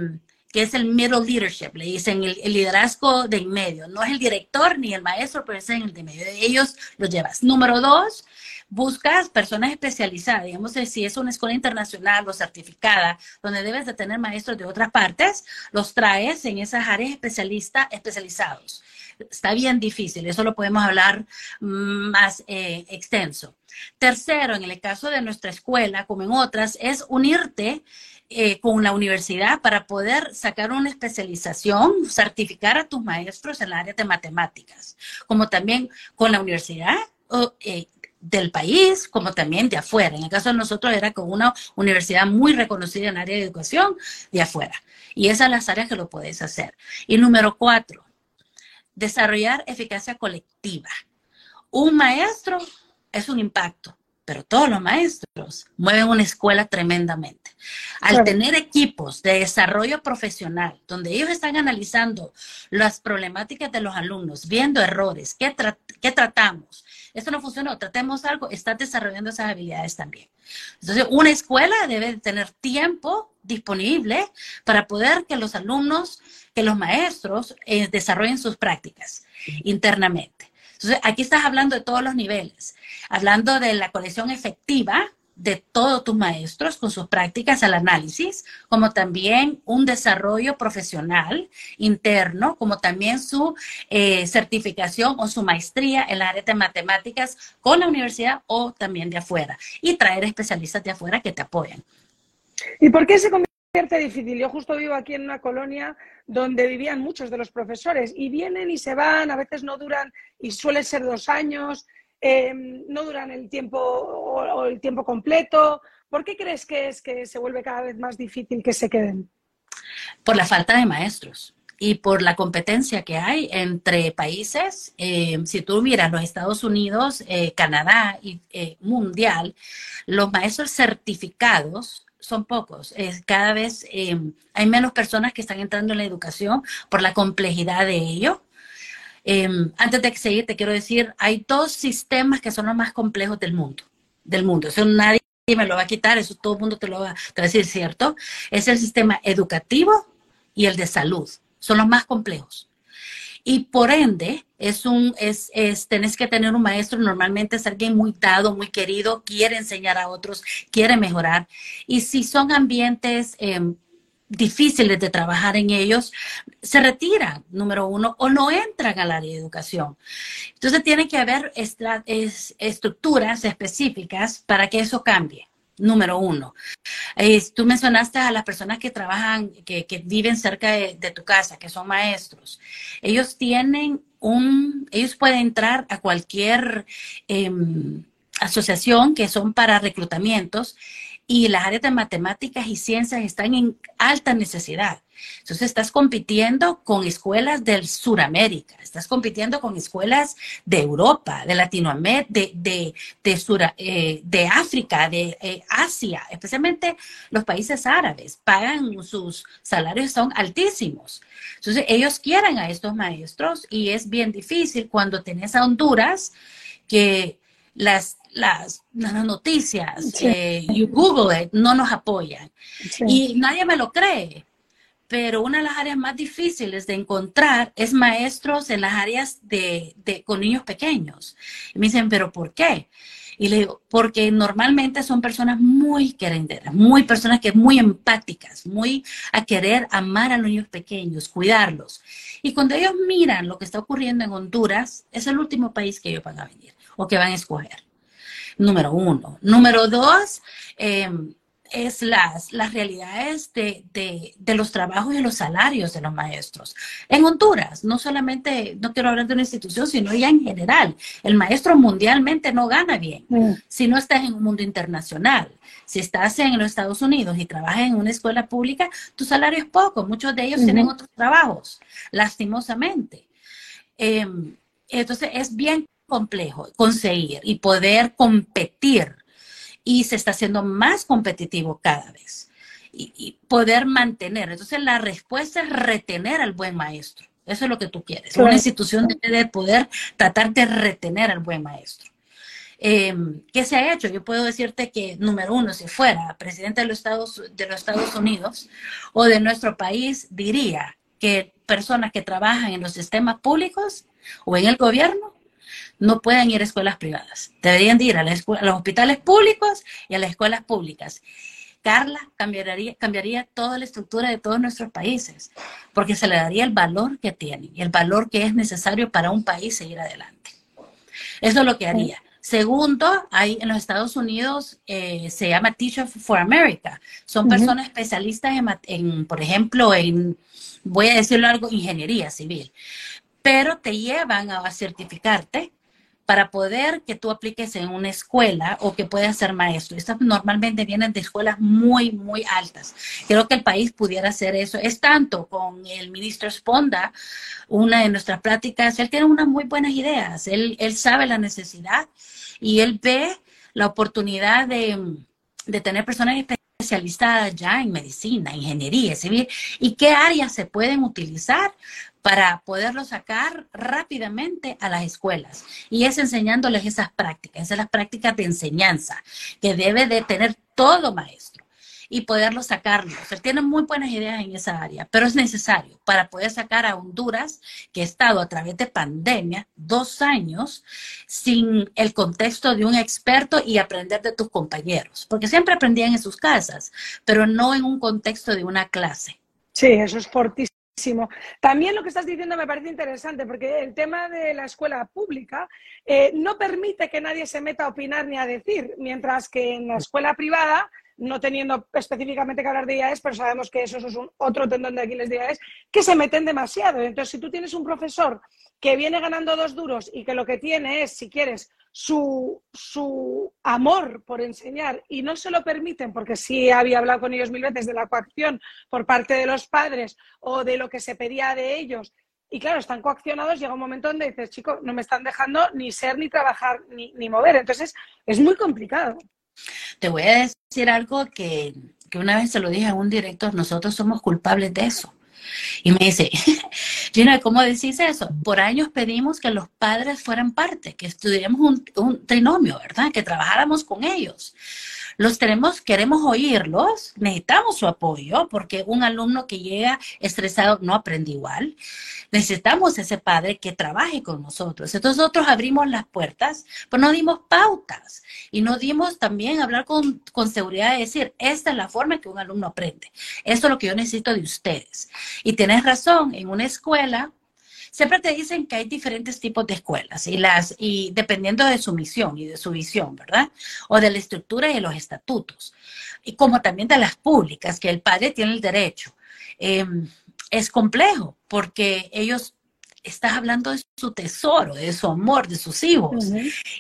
que es el middle leadership, le dicen el, liderazgo de en medio. No es el director ni el maestro, pero es en el de medio. Ellos los llevas. Número dos, buscas personas especializadas, digamos, si es una escuela internacional o certificada, donde debes de tener maestros de otras partes, los traes en esas áreas especialistas, especializados. Está bien difícil, eso lo podemos hablar más eh, extenso. Tercero, en el caso de nuestra escuela, como en otras, es unirte eh, con la universidad para poder sacar una especialización, certificar a tus maestros en el área de matemáticas, como también con la universidad eh, del país, como también de afuera. En el caso de nosotros era con una universidad muy reconocida en área de educación de afuera. Y esas son las áreas que lo puedes hacer. Y número cuatro, desarrollar eficacia colectiva. Un maestro es un impacto pero todos los maestros mueven una escuela tremendamente. Al tener equipos de desarrollo profesional, donde ellos están analizando las problemáticas de los alumnos, viendo errores, qué, tratamos, esto no funcionó, tratemos algo, estás desarrollando esas habilidades también. Entonces, una escuela debe tener tiempo disponible para poder que los alumnos, que los maestros eh, desarrollen sus prácticas internamente. Entonces, aquí estás hablando de todos los niveles, hablando de la colección efectiva de todos tus maestros con sus prácticas al análisis, como también un desarrollo profesional interno, como también su eh, certificación o su maestría en la área de matemáticas con la universidad o también de afuera, y traer especialistas de afuera que te apoyen. ¿Y por qué se convierte difícil? Yo justo vivo aquí en una colonia donde vivían muchos de los profesores y vienen y se van, a veces no duran y suele ser dos años, em, no duran el tiempo o, el tiempo completo. ¿Por qué crees que es que se vuelve cada vez más difícil que se queden? Por la falta de maestros y por la competencia que hay entre países. Em, si tú miras los Estados Unidos, eh, Canadá y eh, mundial, los maestros certificados son pocos. cada vez em, hay menos personas que están entrando en la educación por la complejidad de ello. Em, antes de seguir, te quiero decir, hay dos sistemas que son los más complejos del mundo, del mundo. Eso nadie me lo va a quitar, eso todo el mundo te lo va, a decir, ¿cierto? Es el sistema educativo y el de salud. Son los más complejos. Y por ende, es un, es, tenés que tener un maestro, normalmente es alguien muy dado, muy querido, quiere enseñar a otros, quiere mejorar. Y si son ambientes em, difíciles de trabajar en ellos, se retiran, número uno, o no entran al área de educación. Entonces tiene que haber estructuras específicas para que eso cambie. Número uno. tú mencionaste a las personas que trabajan, que, viven cerca de, tu casa, que son maestros. Ellos tienen un, ellos pueden entrar a cualquier em, asociación que son para reclutamientos y las áreas de matemáticas y ciencias están en alta necesidad. Entonces estás compitiendo con escuelas del Suramérica, estás compitiendo con escuelas de Europa, de Latinoamérica, de, de, de, eh, África, de eh, Asia, especialmente los países árabes, pagan sus salarios, son altísimos. Entonces ellos quieren a estos maestros y es bien difícil cuando tenés a Honduras que las, las, noticias, eh, Google no nos apoyan. Y nadie me lo cree. Pero una de las áreas más difíciles de encontrar es maestros en las áreas de, de con niños pequeños. Y me dicen, ¿pero por qué? Y le digo, porque normalmente son personas muy querenderas, muy personas que muy empáticas, muy a querer amar a los niños pequeños, cuidarlos. Y cuando ellos miran lo que está ocurriendo en Honduras, es el último país que ellos van a venir o que van a escoger. Número uno. Número dos, em, es las, las realidades de, de, los trabajos y los salarios de los maestros. En Honduras, no solamente, no quiero hablar de una institución, sino ya en general, el maestro mundialmente no gana bien mm. si no estás en un mundo internacional. Si estás en los Estados Unidos y trabajas en una escuela pública, tu salario es poco. Muchos de ellos tienen otros trabajos, lastimosamente. Em, entonces es bien complejo conseguir y poder competir y se está haciendo más competitivo cada vez y, poder mantener. Entonces la respuesta es retener al buen maestro. Eso es lo que tú quieres. Una institución debe poder tratar de retener al buen maestro. Em, ¿Qué se ha hecho? Yo puedo decirte que, número uno, si fuera presidente de los, Estados, de los Estados Unidos o de nuestro país, diría que personas que trabajan en los sistemas públicos o en el gobierno no pueden ir a escuelas privadas. Deberían ir a, los hospitales públicos y a las escuelas públicas. Carla cambiaría, cambiaría toda la estructura de todos nuestros países, porque se le daría el valor que tienen y el valor que es necesario para un país seguir adelante. Eso es lo que haría. Segundo, hay en los Estados Unidos eh, se llama Teacher for America. Son personas especialistas en, por ejemplo, en, voy a decirlo algo, ingeniería civil. Pero te llevan a certificarte para poder que tú apliques en una escuela o que puedas ser maestro. Estas normalmente vienen de escuelas muy, muy altas. Creo que el país pudiera hacer eso. Es tanto con el ministro Sponda, una de nuestras pláticas, él tiene unas muy buenas ideas. Él, él sabe la necesidad y él ve la oportunidad de, de tener personas especializadas ya en medicina, ingeniería civil y qué áreas se pueden utilizar para poderlo sacar rápidamente a las escuelas. Y es enseñándoles esas prácticas, esas las prácticas de enseñanza que debe de tener todo maestro y poderlo sacarlo. Él tiene muy buenas ideas en esa área, pero es necesario para poder sacar a Honduras, que ha estado a través de pandemia dos años sin el contexto de un experto y aprender de tus compañeros, porque siempre aprendían en sus casas, pero no en un contexto de una clase. Sí, eso es fortísimo también lo que estás diciendo me parece interesante porque el tema de la escuela pública eh, no permite que nadie se meta a opinar ni a decir, mientras que en la escuela privada, no teniendo específicamente que hablar de IAES, pero sabemos que eso, es un, otro tendón de Aquiles de IAES, que se meten demasiado. Entonces, si tú tienes un profesor que viene ganando dos duros y que lo que tiene es, si quieres, su, su, amor por enseñar y no se lo permiten, porque sí había hablado con ellos mil veces de la coacción por parte de los padres o de lo que se pedía de ellos. Y claro, están coaccionados, llega un momento donde dices, chico, no me están dejando ni ser, ni trabajar, ni, ni mover. Entonces, es muy complicado. Te voy a decir algo que, que una vez se lo dije a un director, nosotros somos culpables de eso. Y me dice, Gina, ¿cómo decís eso? Por años pedimos que los padres fueran parte, que estudiáramos un, un trinomio, ¿verdad? Que trabajáramos con ellos los tenemos, queremos oírlos, necesitamos su apoyo, porque un alumno que llega estresado no aprende igual. Necesitamos ese padre que trabaje con nosotros. Entonces nosotros abrimos las puertas, pero no dimos pautas y no dimos también hablar con, con seguridad y decir, esta es la forma en que un alumno aprende. Esto es lo que yo necesito de ustedes. Y tienes razón, en una escuela siempre te dicen que hay diferentes tipos de escuelas y las y dependiendo de su misión y de su visión, ¿verdad? O de la estructura y de los estatutos. Y como también de las públicas, que el padre tiene el derecho. Em, es complejo porque ellos estás hablando de su tesoro, de su amor, de sus hijos.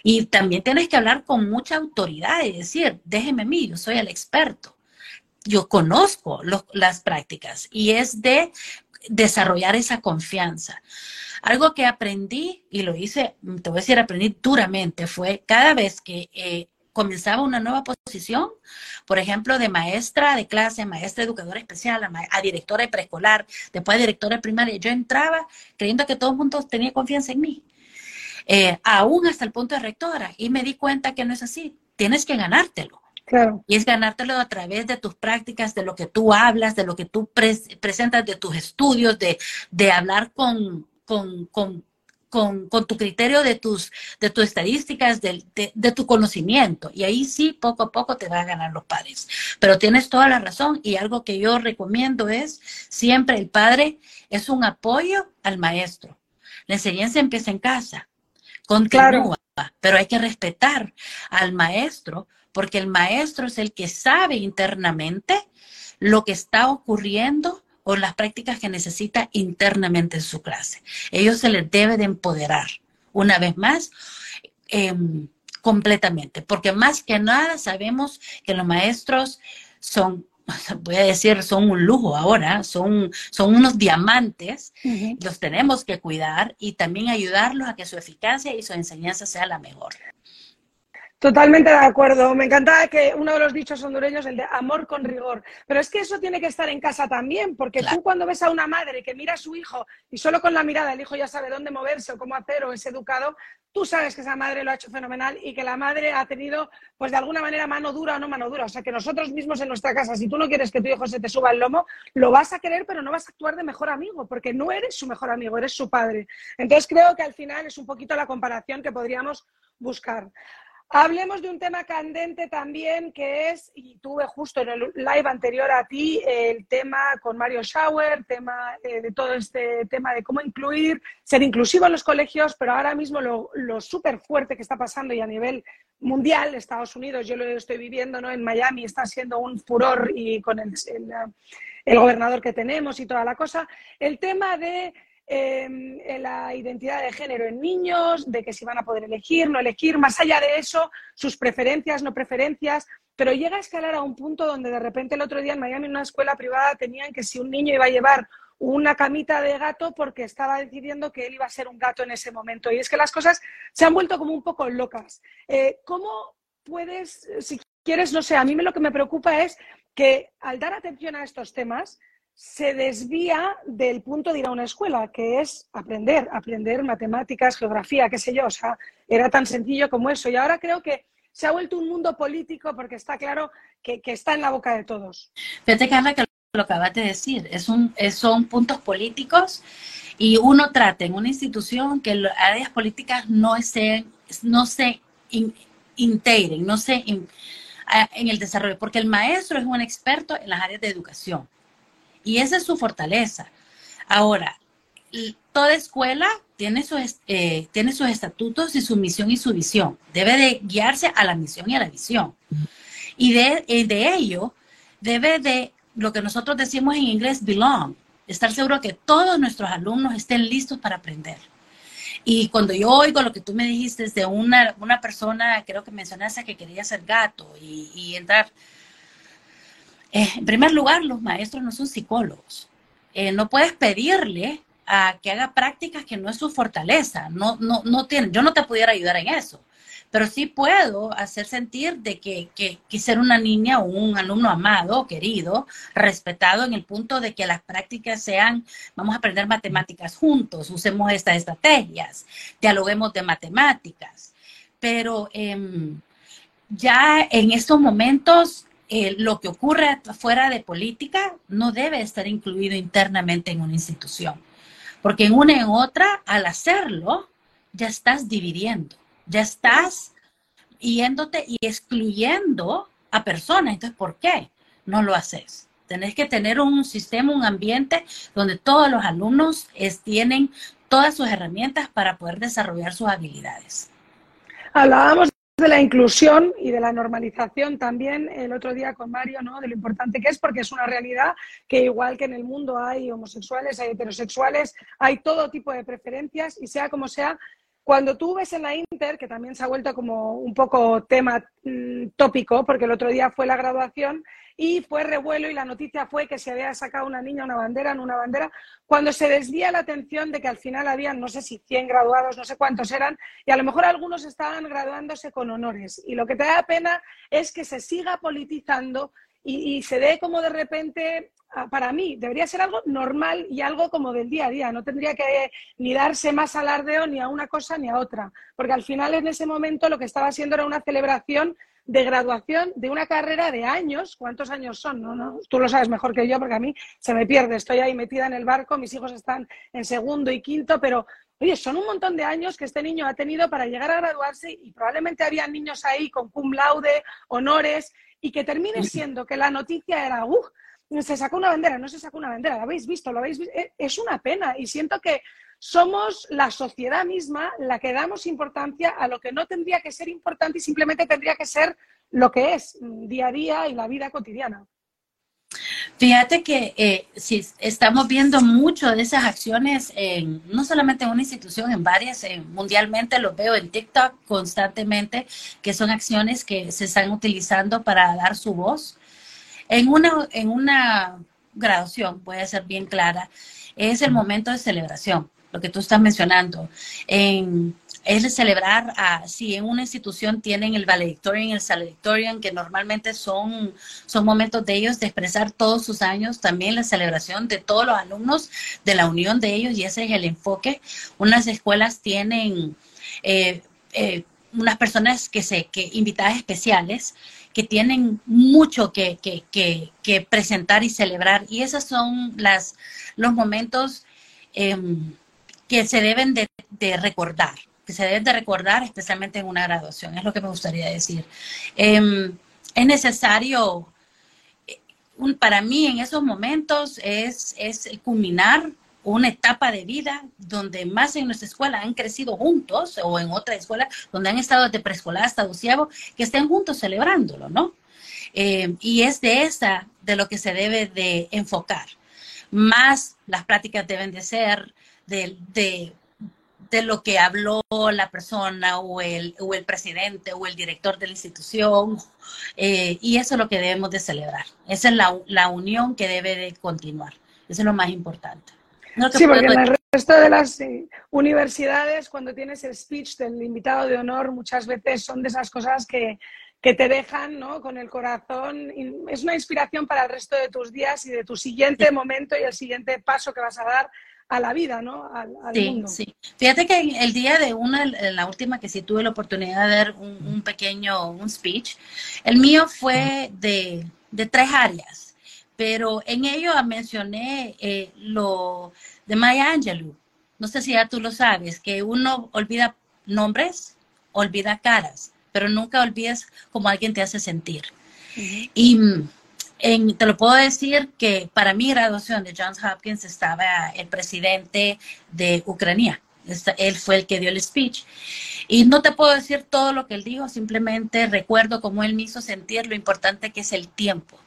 Y también tienes que hablar con mucha autoridad y decir, déjeme a mí, yo soy el experto. Yo conozco las prácticas y es de desarrollar esa confianza. Algo que aprendí, y lo hice, te voy a decir, aprendí duramente, fue cada vez que eh, comenzaba una nueva posición, por ejemplo, de maestra de clase, maestra educadora especial, a, directora de preescolar, después de directora de primaria, yo entraba creyendo que todo el mundo tenía confianza en mí, eh, aún hasta el punto de rectora, y me di cuenta que no es así, tienes que ganártelo. Y es ganártelo a través de tus prácticas, de lo que tú hablas, de lo que tú presentas, de tus estudios, de, de hablar con, con, con, con, tu criterio de tus, de tus estadísticas, de, de, tu conocimiento. Y ahí sí, poco a poco te va a ganar los padres. Pero tienes toda la razón y algo que yo recomiendo es siempre el padre es un apoyo al maestro. La enseñanza empieza en casa, continúa, pero hay que respetar al maestro porque el maestro es el que sabe internamente lo que está ocurriendo o las prácticas que necesita internamente en su clase. Ellos se les debe de empoderar, una vez más, em, completamente, porque más que nada sabemos que los maestros son voy a decir, son un lujo ahora, son, son unos diamantes, los tenemos que cuidar y también ayudarlos a que su eficacia y su enseñanza sea la mejor. Totalmente de acuerdo. Me encanta que uno de los dichos hondureños, el de amor con rigor. Pero es que eso tiene que estar en casa también, porque tú cuando ves a una madre que mira a su hijo y solo con la mirada el hijo ya sabe dónde moverse o cómo hacer o es educado, tú sabes que esa madre lo ha hecho fenomenal y que la madre ha tenido, pues de alguna manera, mano dura o no mano dura. O sea, que nosotros mismos en nuestra casa, si tú no quieres que tu hijo se te suba el lomo, lo vas a querer, pero no vas a actuar de mejor amigo, porque no eres su mejor amigo, eres su padre. Entonces creo que al final es un poquito la comparación que podríamos buscar. Hablemos de un tema candente también que es, y tuve justo en el live anterior a ti, el tema con Mario Schauer, tema eh, de todo este tema de cómo incluir, ser inclusivo en los colegios, pero ahora mismo lo, lo súper fuerte que está pasando y a nivel mundial, Estados Unidos, yo lo estoy viviendo, ¿no? En Miami está siendo un furor y con el, el gobernador que tenemos y toda la cosa, el tema de Em, la identidad de género en niños, de que si van a poder elegir, no elegir, más allá de eso, sus preferencias, no preferencias, pero llega a escalar a un punto donde de repente el otro día en Miami en una escuela privada tenían que si un niño iba a llevar una camita de gato porque estaba decidiendo que él iba a ser un gato en ese momento. Y es que las cosas se han vuelto como un poco locas. Eh, ¿Cómo puedes, si quieres, no sé, a mí lo que me preocupa es que al dar atención a estos temas, se desvía del punto de ir a una escuela, que es aprender, aprender matemáticas, geografía, qué sé yo. O sea, era tan sencillo como eso. Y ahora creo que se ha vuelto un mundo político porque está claro que, está en la boca de todos. Fíjate, Carla, que lo acabas de decir, es un, son puntos políticos y uno trata en una institución que las áreas políticas no se, no se integren, no se en el desarrollo, porque el maestro es un experto en las áreas de educación y esa es su fortaleza. Ahora, toda escuela tiene sus, eh, tiene sus estatutos y su misión y su visión. Debe de guiarse a la misión y a la visión. Y de, de ello debe de, lo que nosotros decimos en inglés, belong, estar seguro que todos nuestros alumnos estén listos para aprender. Y cuando yo oigo lo que tú me dijiste de una, una persona, creo que mencionaste que quería ser gato y entrar, eh, en primer lugar, los maestros no son psicólogos. Eh, no puedes pedirle a que haga prácticas que no es su fortaleza, no, no, no tiene, yo no te pudiera ayudar en eso, pero sí puedo hacer sentir de que, que, ser una niña o un alumno amado, querido, respetado en el punto de que las prácticas sean, vamos a aprender matemáticas juntos, usemos estas estrategias, dialoguemos de matemáticas, pero eh, ya en estos momentos eh, lo que ocurre fuera de política no debe estar incluido internamente en una institución, porque en una en otra, al hacerlo, ya estás dividiendo, ya estás yéndote y excluyendo a personas. Entonces, ¿por qué no lo haces? Tenés que tener un sistema, un ambiente donde todos los alumnos tienen todas sus herramientas para poder desarrollar sus habilidades. Hablábamos de la inclusión y de la normalización también el otro día con Mario, ¿no? De lo importante que es, porque es una realidad que igual que en el mundo hay homosexuales, hay heterosexuales, hay todo tipo de preferencias y sea como sea, cuando tú ves en la Inter, que también se ha vuelto como un poco tema mmm, tópico, porque el otro día fue la graduación y fue revuelo y la noticia fue que se había sacado una niña una bandera en una bandera, cuando se desvía la atención de que al final habían, no sé si 100 graduados, no sé cuántos eran, y a lo mejor algunos estaban graduándose con honores. Y lo que te da pena es que se siga politizando y, se dé como de repente para mí debería ser algo normal y algo como del día a día. No tendría que ni darse más alardeo ni a una cosa ni a otra, porque al final en ese momento lo que estaba haciendo era una celebración de graduación de una carrera de años. ¿Cuántos años son? No, no, tú lo sabes mejor que yo porque a mí se me pierde. Estoy ahí metida en el barco, mis hijos están en segundo y quinto, pero oye, son un montón de años que este niño ha tenido para llegar a graduarse y probablemente había niños ahí con cum laude, honores, y que termine siendo que la noticia era, uff, se sacó una bandera, no se sacó una bandera, ¿lo habéis visto? ¿Lo habéis visto? Es una pena y siento que somos la sociedad misma la que damos importancia a lo que no tendría que ser importante y simplemente tendría que ser lo que es día a día y la vida cotidiana. Fíjate que eh, si estamos viendo mucho de esas acciones, en, no solamente en una institución, en varias, en, mundialmente lo veo en TikTok constantemente, que son acciones que se están utilizando para dar su voz. En una, en una graduación, voy a ser bien clara, es el momento de celebración lo que tú estás mencionando, en, es celebrar, a, si en una institución tienen el valedictorian el salutatorian, que normalmente son, son momentos de ellos de expresar todos sus años, también la celebración de todos los alumnos, de la unión de ellos, y ese es el enfoque. Unas escuelas tienen eh, eh, unas personas que se, que invitadas especiales, que tienen mucho que, que, que, que presentar y celebrar, y esos son las, los momentos eh, que se deben de, recordar, que se deben de recordar especialmente en una graduación, es lo que me gustaría decir. Eh, es necesario, un, para mí en esos momentos es, es culminar una etapa de vida donde más en nuestra escuela han crecido juntos o en otra escuela donde han estado de preescolar hasta doceavo, que estén juntos celebrándolo, ¿no? Eh, y es de esa de lo que se debe de enfocar. Más las prácticas deben de ser de, de, de, lo que habló la persona o el, o el presidente o el director de la institución. Eh, y eso es lo que debemos de celebrar. Esa es la, la, unión que debe de continuar. Eso es lo más importante. No sí, porque en el resto de las eh, universidades, cuando tienes el speech del invitado de honor, muchas veces son de esas cosas que, que te dejan ¿no? con el corazón. Es una inspiración para el resto de tus días y de tu siguiente momento y el siguiente paso que vas a dar a la vida, ¿no? Al, al sí, mundo. sí. Fíjate que el día de una, la última que sí tuve la oportunidad de dar un, un pequeño, un speech, el mío fue de, de, tres áreas, pero en ello mencioné eh, lo de Maya Angelou. No sé si ya tú lo sabes, que uno olvida nombres, olvida caras, pero nunca olvides cómo alguien te hace sentir. Y en, te lo puedo decir que para mi graduación de Johns Hopkins estaba el presidente de Ucrania. Él fue el que dio el speech. Y no te puedo decir todo lo que él dijo, simplemente recuerdo cómo él me hizo sentir lo importante que es el tiempo.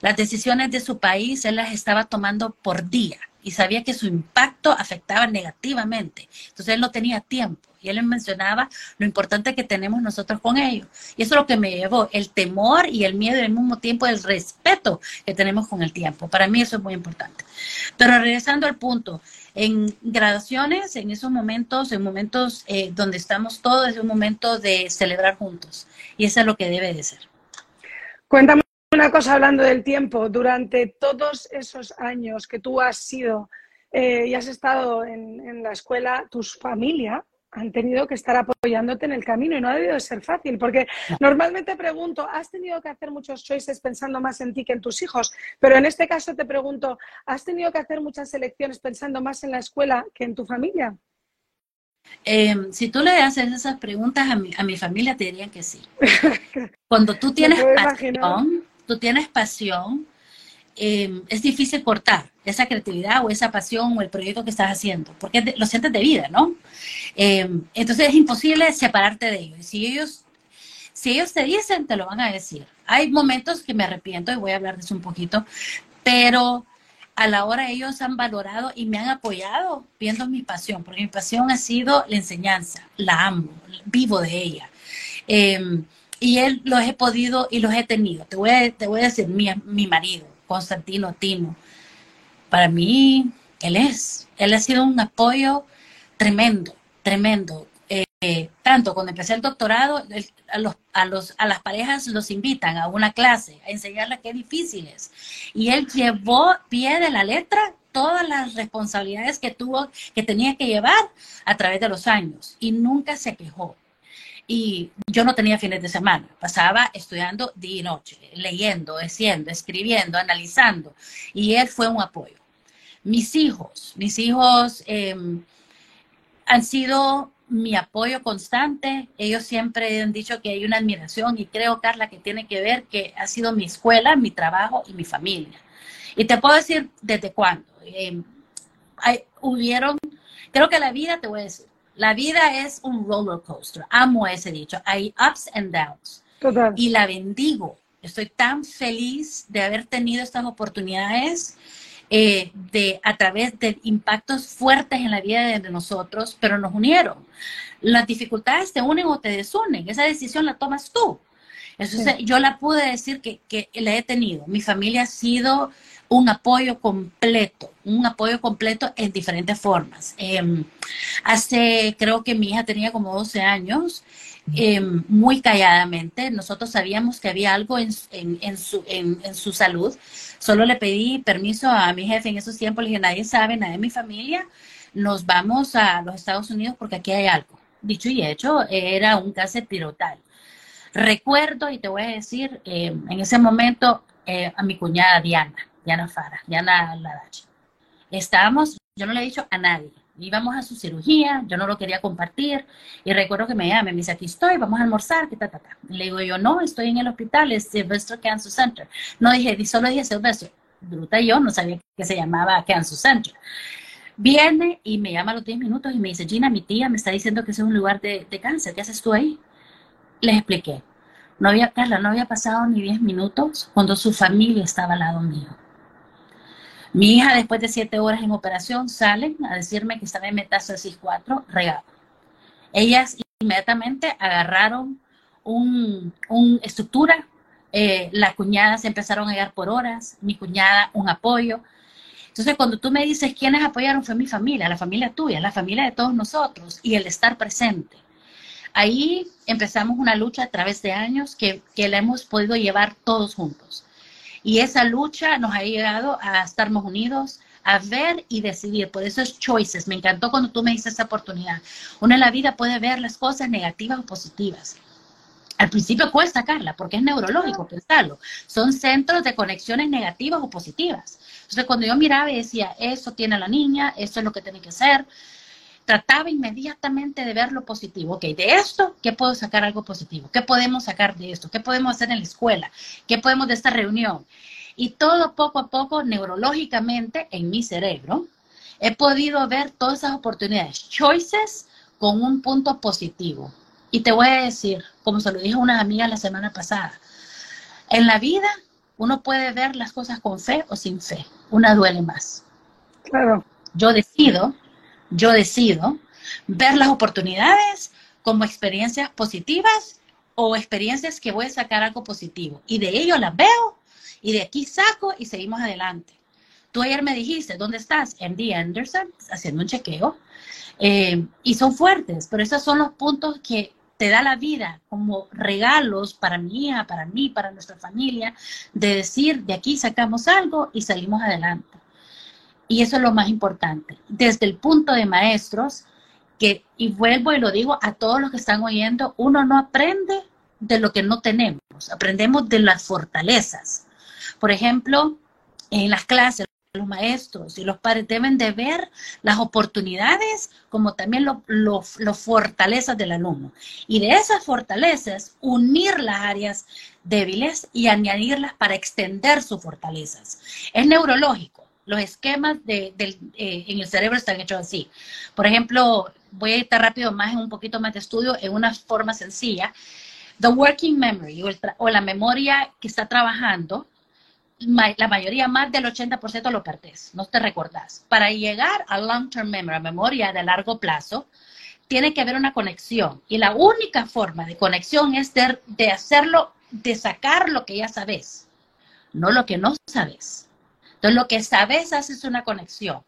Las decisiones de su país él las estaba tomando por día. Y sabía que su impacto afectaba negativamente. Entonces él no tenía tiempo y él mencionaba lo importante que tenemos nosotros con ellos. Y eso es lo que me llevó, el temor y el miedo y al mismo tiempo el respeto que tenemos con el tiempo. Para mí eso es muy importante. Pero regresando al punto, en graduaciones, en esos momentos, en momentos eh, donde estamos todos, es un momento de celebrar juntos. Y eso es lo que debe de ser. Cuéntame una cosa hablando del tiempo. Durante todos esos años que tú has sido eh, y has estado en, en la escuela, tu familia han tenido que estar apoyándote en el camino y no ha debido de ser fácil, porque normalmente pregunto, ¿has tenido que hacer muchos choices pensando más en ti que en tus hijos? Pero en este caso te pregunto, ¿has tenido que hacer muchas elecciones pensando más en la escuela que en tu familia? Em, si tú le haces esas preguntas a mi, a mi familia, te dirían que sí. Cuando tú tienes pasión, tú tienes pasión, Em, es difícil cortar esa creatividad o esa pasión o el proyecto que estás haciendo, porque lo sientes de vida, ¿no? Em, entonces es imposible separarte de ellos. Si ellos, si ellos te dicen, te lo van a decir. Hay momentos que me arrepiento y voy a hablar de eso un poquito, pero a la hora ellos han valorado y me han apoyado viendo mi pasión, porque mi pasión ha sido la enseñanza, la amo, vivo de ella. Em, y él los he podido y los he tenido. Te voy a, te voy a decir, mi, mi marido, Constantino Tino. Para mí, él es, él ha sido un apoyo tremendo, tremendo. Eh, tanto cuando empecé el doctorado, a, los, a, los, a las parejas los invitan a una clase, a enseñarles qué difícil es. Y él llevó pie de la letra todas las responsabilidades que tuvo, que tenía que llevar a través de los años y nunca se quejó y yo no tenía fines de semana, pasaba estudiando día y noche, leyendo, haciendo, escribiendo, analizando, y él fue un apoyo. Mis hijos, mis hijos em, han sido mi apoyo constante, ellos siempre han dicho que hay una admiración y creo, Carla, que tiene que ver que ha sido mi escuela, mi trabajo y mi familia. Y te puedo decir desde cuándo. Em, hubieron, creo que la vida, te voy a decir, la vida es un roller coaster. Amo ese dicho. Hay ups and downs. Y la bendigo. Estoy tan feliz de haber tenido estas oportunidades eh, de a través de impactos fuertes en la vida de, nosotros, pero nos unieron. Las dificultades te unen o te desunen. Esa decisión la tomas tú. Entonces, yo la pude decir que, que la he tenido. Mi familia ha sido un apoyo completo, un apoyo completo en diferentes formas. Em, hace, creo que mi hija tenía como 12 años, em, muy calladamente, nosotros sabíamos que había algo en, su, salud. Solo le pedí permiso a mi jefe en esos tiempos, le dije, nadie sabe, nadie de mi familia, nos vamos a los Estados Unidos porque aquí hay algo. Dicho y hecho, era un caso pirotal. Recuerdo, y te voy a decir, em, en ese momento, eh, a mi cuñada Diana Diana Fara, Diana Ladache. Estábamos, yo no le he dicho a nadie, íbamos a su cirugía, yo no lo quería compartir, y recuerdo que me llama, me dice, aquí estoy, vamos a almorzar, que ta, ta, ta. le digo yo, no, estoy en el hospital, es Sylvester Cancer Center. No dije, solo dije Sylvester. Bruta yo no sabía que se llamaba Cancer Center. Viene y me llama a los 10 minutos y me dice, Gina, mi tía me está diciendo que es un lugar de, de cáncer, ¿qué haces tú ahí? Les expliqué. No había, Carla, no había pasado ni 10 minutos cuando su familia estaba al lado mío. Mi hija, después de siete horas en operación, sale a decirme que estaba en metástasis 4, regado. Ellas inmediatamente agarraron una un estructura, eh, las cuñadas empezaron a llegar por horas, mi cuñada un apoyo. Entonces, cuando tú me dices quiénes apoyaron, fue mi familia, la familia tuya, la familia de todos nosotros y el estar presente. Ahí empezamos una lucha a través de años que, que la hemos podido llevar todos juntos. Y esa lucha nos ha llegado a estarnos unidos, a ver y decidir. Por eso es choices. Me encantó cuando tú me dices esa oportunidad. Uno en la vida puede ver las cosas negativas o positivas. Al principio cuesta, Carla, porque es neurológico pensarlo. Son centros de conexiones negativas o positivas. Entonces, cuando yo miraba y decía, eso tiene la niña, eso es lo que tiene que ser, trataba inmediatamente de ver lo positivo. Ok, de esto, ¿qué puedo sacar algo positivo? ¿Qué podemos sacar de esto? ¿Qué podemos hacer en la escuela? ¿Qué podemos de esta reunión? Y todo poco a poco, neurológicamente, en mi cerebro, he podido ver todas esas oportunidades, choices con un punto positivo. Y te voy a decir, como se lo dije a unas amigas la semana pasada, en la vida uno puede ver las cosas con fe o sin fe. Una duele más. Claro. Yo decido, yo decido ver las oportunidades como experiencias positivas o experiencias que voy a sacar algo positivo. Y de ello las veo y de aquí saco y seguimos adelante. Tú ayer me dijiste, ¿dónde estás? MD Anderson, haciendo un chequeo. Eh, y son fuertes, pero esos son los puntos que te da la vida como regalos para mi hija, para mí, para nuestra familia, de decir, de aquí sacamos algo y salimos adelante. Y eso es lo más importante. Desde el punto de maestros, que, y vuelvo y lo digo a todos los que están oyendo, uno no aprende de lo que no tenemos, aprendemos de las fortalezas. Por ejemplo, en las clases, los maestros y los padres deben de ver las oportunidades como también las fortalezas del alumno. Y de esas fortalezas, unir las áreas débiles y añadirlas para extender sus fortalezas. Es neurológico. Los esquemas de, eh, en el cerebro están hechos así. Por ejemplo, voy a ir rápido más en un poquito más de estudio en una forma sencilla. The working memory o la memoria que está trabajando la mayoría, más del 80% lo perdés, no te recordás. Para llegar a long-term memory, a memoria de largo plazo, tiene que haber una conexión. Y la única forma de conexión es de, de hacerlo, de sacar lo que ya sabes, no lo que no sabes. Entonces, lo que sabes haces una conexión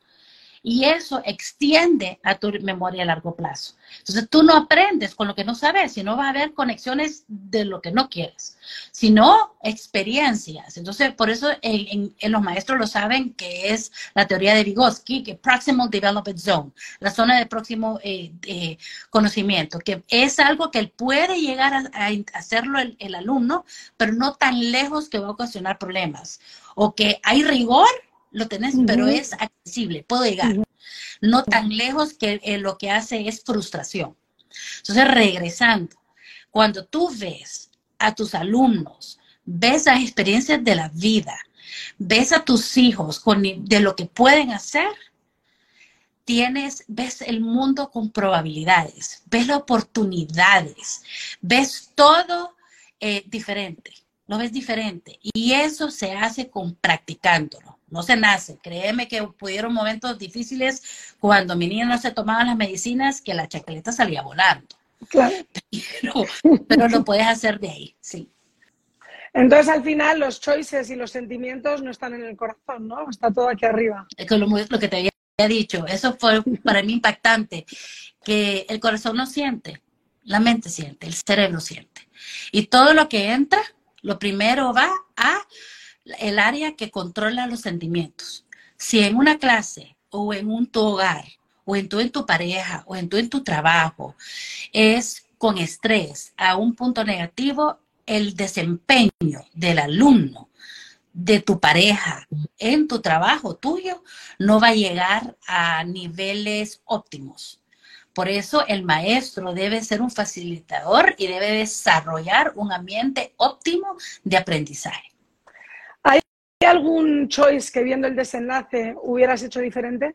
y eso extiende a tu memoria a largo plazo. Entonces tú no aprendes con lo que no sabes, sino va a haber conexiones de lo que no quieres, sino experiencias. Entonces, por eso en, los maestros lo saben que es la teoría de Vygotsky, que Proximal Development Zone, la zona de próximo eh, conocimiento, que es algo que él puede llegar a, hacerlo el, el alumno, pero no tan lejos que va a ocasionar problemas. O que hay rigor lo tenés, pero es accesible, puedo llegar. No tan lejos que eh, lo que hace es frustración. Entonces, regresando, cuando tú ves a tus alumnos, ves las experiencias de la vida, ves a tus hijos con, de lo que pueden hacer, tienes, ves el mundo con probabilidades, ves las oportunidades, ves todo eh, diferente, lo ves diferente. Y eso se hace con practicándolo no se nace. Créeme que pudieron momentos difíciles cuando mi niña no se tomaba las medicinas que la chacaleta salía volando. Claro. Pero, lo puedes hacer de ahí, sí. Entonces, al final, los choices y los sentimientos no están en el corazón, ¿no? Está todo aquí arriba. Es lo, lo que te había dicho. Eso fue para mí impactante. Que el corazón no siente, la mente siente, el cerebro siente. Y todo lo que entra, lo primero va a el área que controla los sentimientos. Si en una clase o en un tu hogar o en tu en tu pareja o en tu en tu trabajo es con estrés a un punto negativo, el desempeño del alumno, de tu pareja, en tu trabajo tuyo, no va a llegar a niveles óptimos. Por eso el maestro debe ser un facilitador y debe desarrollar un ambiente óptimo de aprendizaje. ¿Hay algún choice que viendo el desenlace hubieras hecho diferente?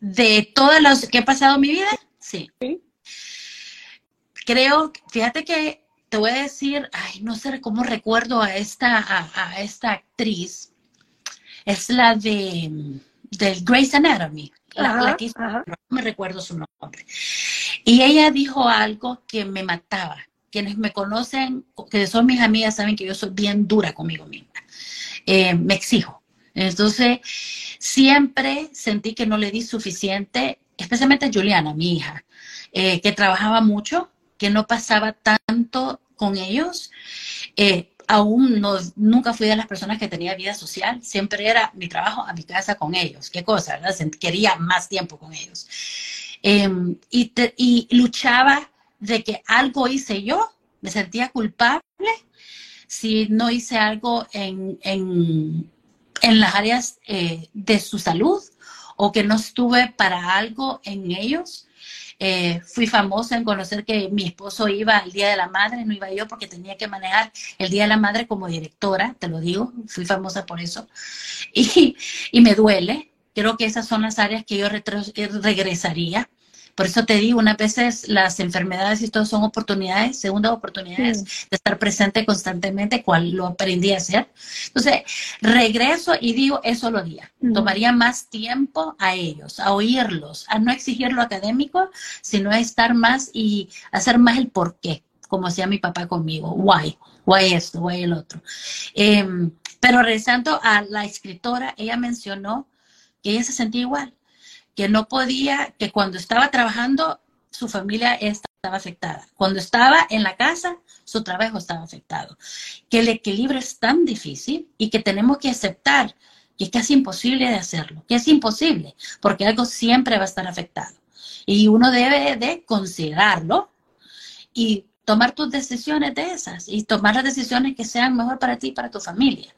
De todas las que ha pasado en mi vida, sí. Creo, fíjate que te voy a decir, ay, no sé cómo recuerdo a esta, a, esta actriz. Es la de del Grey's Anatomy. La, no me recuerdo su nombre. Y ella dijo algo que me mataba quienes me conocen, que son mis amigas, saben que yo soy bien dura conmigo misma. Eh, me exijo. Entonces, siempre sentí que no le di suficiente, especialmente a Juliana, mi hija, eh, que trabajaba mucho, que no pasaba tanto con ellos. Eh, aún no, nunca fui de las personas que tenía vida social, siempre era mi trabajo a mi casa con ellos. Qué cosa, ¿verdad? Quería más tiempo con ellos. Em, y, y luchaba de que algo hice yo, me sentía culpable si no hice algo en, en, las áreas eh, de su salud o que no estuve para algo en ellos. Eh, fui famosa en conocer que mi esposo iba al Día de la Madre, no iba yo porque tenía que manejar el Día de la Madre como directora, te lo digo, fui famosa por eso. Y, y me duele, creo que esas son las áreas que yo regresaría Por eso te digo, unas veces las enfermedades y todo son oportunidades, segundas oportunidades de estar presente constantemente, cual lo aprendí a hacer. Entonces, regreso y digo, eso lo día. Tomaría más tiempo a ellos, a oírlos, a no exigir lo académico, sino a estar más y hacer más el por qué, como hacía mi papá conmigo. Why, why esto, why el otro. Em, pero regresando a la escritora, ella mencionó que ella se sentía igual, que no podía, que cuando estaba trabajando, su familia estaba afectada. Cuando estaba en la casa, su trabajo estaba afectado. Que el equilibrio es tan difícil y que tenemos que aceptar que es casi imposible de hacerlo, que es imposible, porque algo siempre va a estar afectado. Y uno debe de considerarlo y tomar tus decisiones de esas y tomar las decisiones que sean mejor para ti y para tu familia.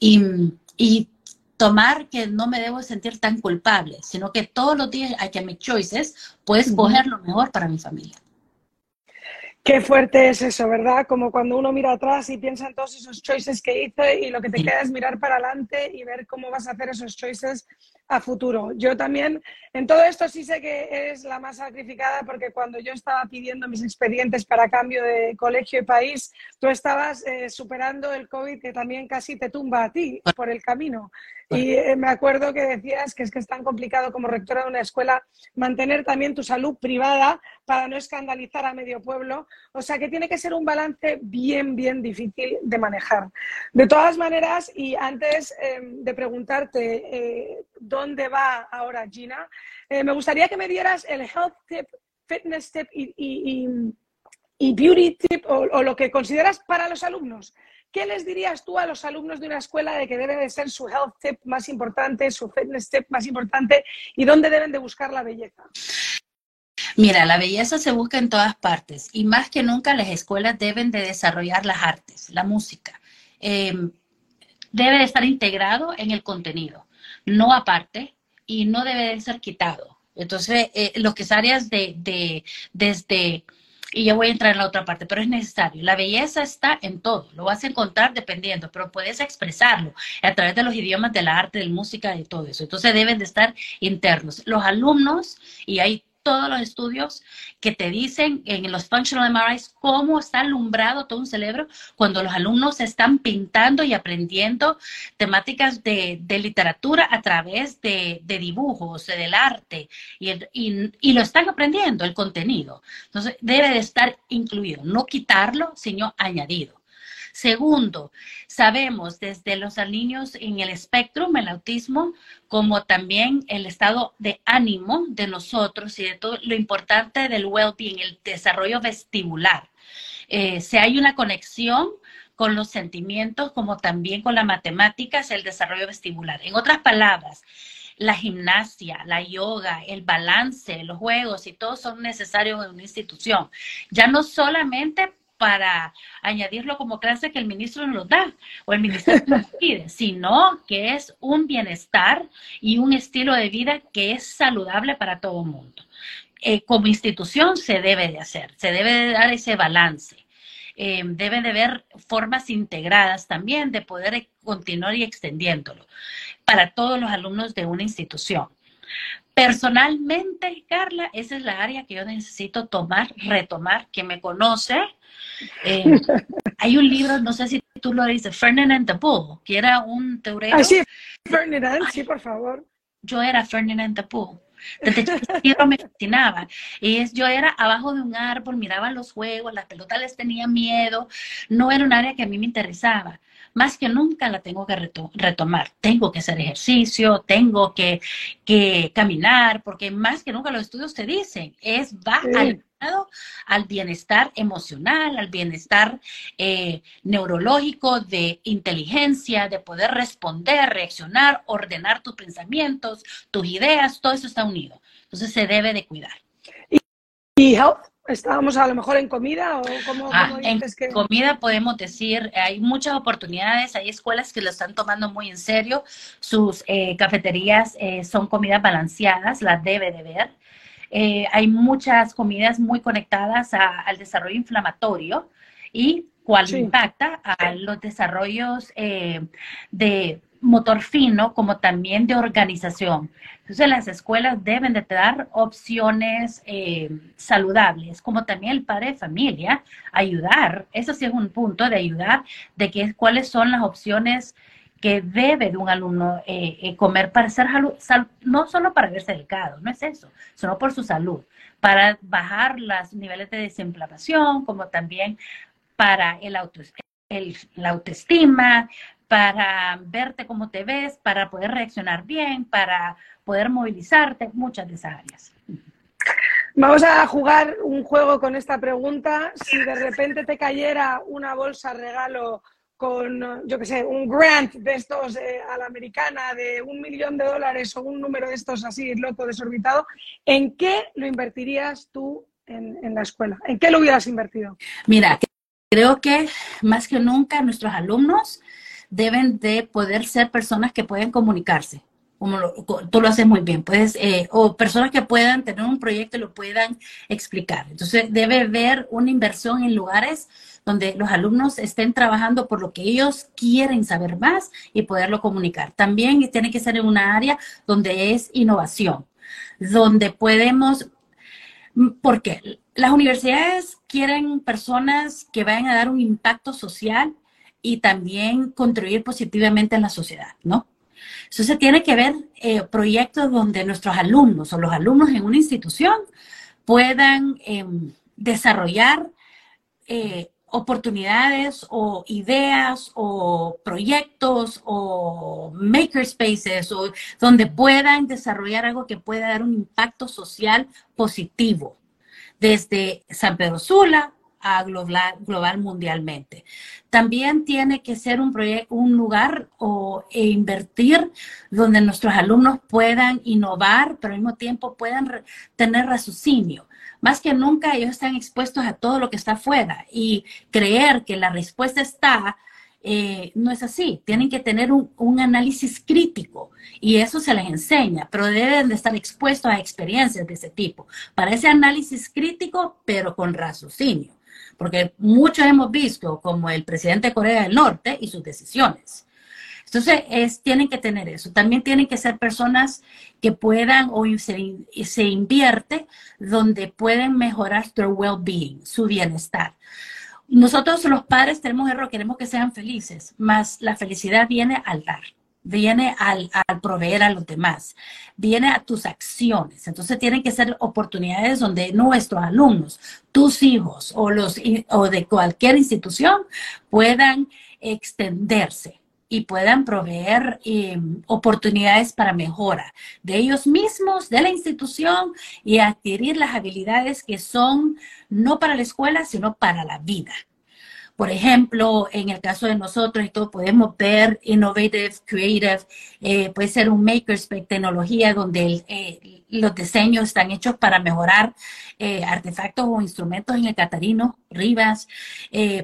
Y, y tomar que no me debo sentir tan culpable, sino que todos los días hay que make choices, pues escoger lo mejor para mi familia. Qué fuerte es eso, ¿verdad? Como cuando uno mira atrás y piensa en todos esos choices que hice y lo que te queda es mirar para adelante y ver cómo vas a hacer esos choices a futuro. Yo también, en todo esto sí sé que eres la más sacrificada porque cuando yo estaba pidiendo mis expedientes para cambio de colegio y país, tú estabas eh, superando el COVID que también casi te tumba a ti por el camino. Y eh, me acuerdo que decías que es que es tan complicado como rectora de una escuela mantener también tu salud privada para no escandalizar a medio pueblo. O sea que tiene que ser un balance bien, bien difícil de manejar. De todas maneras, y antes em, de preguntarte eh, dónde va ahora Gina, eh, me gustaría que me dieras el health tip, fitness tip y, beauty tip o lo que consideras para los alumnos. ¿Qué les dirías tú a los alumnos de una escuela de que debe de ser su health tip más importante, su fitness tip más importante y dónde deben de buscar la belleza? Mira, la belleza se busca en todas partes y más que nunca las escuelas deben de desarrollar las artes, la música. Em, debe de estar integrado en el contenido, no aparte y no debe de ser quitado. Entonces, eh, lo que es áreas de, de desde y ya voy a entrar en la otra parte, pero es necesario. La belleza está en todo, lo vas a encontrar dependiendo, pero puedes expresarlo a través de los idiomas de la arte, de la música y todo eso. Entonces deben de estar internos. Los alumnos, y hay todos los estudios que te dicen en los functional MRIs cómo está alumbrado todo un cerebro cuando los alumnos están pintando y aprendiendo temáticas de, literatura a través de, dibujos, del arte, y, y, lo están aprendiendo, el contenido. Entonces, debe de estar incluido, no quitarlo, sino añadido. Segundo, sabemos desde los niños en el espectro, el autismo, como también el estado de ánimo de nosotros y de todo lo importante del well-being, el desarrollo vestibular. Eh, si hay una conexión con los sentimientos, como también con las matemáticas, el desarrollo vestibular. En otras palabras, la gimnasia, la yoga, el balance, los juegos y todo son necesarios en una institución. Ya no solamente para añadirlo como clase que el ministro nos da o el ministerio nos pide, sino que es un bienestar y un estilo de vida que es saludable para todo el mundo. Eh, como institución se debe de hacer, se debe de dar ese balance. Eh, deben de haber formas integradas también de poder continuar y extendiéndolo para todos los alumnos de una institución. Personalmente, Carla, esa es la área que yo necesito tomar, retomar, que me conoce. Eh, hay un libro, no sé si tú lo dices, Ferdinand the Bull, que era un teorema. Ah, sí, Ferdinand, sí, por favor. Yo era Ferdinand the Bull. Desde chiquito me fascinaba. Y yo era abajo de un árbol, miraba los juegos, las pelotas les tenía miedo. No era un área que a mí me interesaba más que nunca la tengo que retomar. Tengo que hacer ejercicio, tengo que, caminar, porque más que nunca los estudios te dicen, es va al al bienestar emocional, al bienestar eh, neurológico, de inteligencia, de poder responder, reaccionar, ordenar tus pensamientos, tus ideas, todo eso está unido. Entonces se debe de cuidar. ¿Y health? ¿Estábamos a lo mejor en comida o cómo, ah, en comida podemos decir, hay muchas oportunidades, hay escuelas que lo están tomando muy en serio, sus eh, cafeterías eh, son comidas balanceadas, las debe de ver. Eh, hay muchas comidas muy conectadas al desarrollo inflamatorio y cual impacta a los desarrollos eh, de motor fino como también de organización. Entonces las escuelas deben de dar opciones eh, saludables, como también el padre de familia, ayudar, eso sí es un punto de ayudar, de que cuáles son las opciones que debe de un alumno eh, comer para ser salud, no solo para verse delgado, no es eso, sino por su salud, para bajar los niveles de desinflamación, como también para el auto, la autoestima, para verte como te ves, para poder reaccionar bien, para poder movilizarte, muchas de esas áreas. Vamos a jugar un juego con esta pregunta. Si de repente te cayera una bolsa regalo con, yo qué sé, un grant de estos eh, a la americana de un millón de dólares o un número de estos así loco, desorbitado, ¿en qué lo invertirías tú en, en la escuela? ¿En qué lo hubieras invertido? Mira, creo que más que nunca nuestros alumnos deben de poder ser personas que pueden comunicarse, como tú lo haces muy bien, puedes, eh, o personas que puedan tener un proyecto y lo puedan explicar. Entonces, debe haber una inversión en lugares donde los alumnos estén trabajando por lo que ellos quieren saber más y poderlo comunicar. También tiene que ser en una área donde es innovación, donde podemos, porque las universidades quieren personas que vayan a dar un impacto social y también contribuir positivamente en la sociedad, ¿no? Entonces tiene que ver eh, proyectos donde nuestros alumnos o los alumnos en una institución puedan em, desarrollar eh, oportunidades o ideas o proyectos o makerspaces o donde puedan desarrollar algo que pueda dar un impacto social positivo desde San Pedro Sula a global, global mundialmente. También tiene que ser un, proyecto, un lugar o, e invertir donde nuestros alumnos puedan innovar, pero al mismo tiempo puedan tener raciocinio. Más que nunca ellos están expuestos a todo lo que está afuera y creer que la respuesta está eh, no es así. Tienen que tener un, análisis crítico y eso se les enseña, pero deben de estar expuestos a experiencias de ese tipo. Para ese análisis crítico, pero con raciocinio porque muchos hemos visto como el presidente de Corea del Norte y sus decisiones. Entonces, es, tienen que tener eso. También tienen que ser personas que puedan o se, se invierte donde pueden mejorar su well-being, su bienestar. Nosotros los padres tenemos error, queremos que sean felices, más la felicidad viene al dar viene al, proveer a los demás, viene a tus acciones. Entonces tienen que ser oportunidades donde nuestros alumnos, tus hijos o, los, o de cualquier institución puedan extenderse y puedan proveer em, oportunidades para mejora de ellos mismos, de la institución y adquirir las habilidades que son no para la escuela, sino para la vida. Por ejemplo, en el caso de nosotros, podemos ver innovative, creative, eh, puede ser un makerspace, tecnología donde eh, los diseños están hechos para mejorar eh, artefactos o instrumentos en el Catarino Rivas.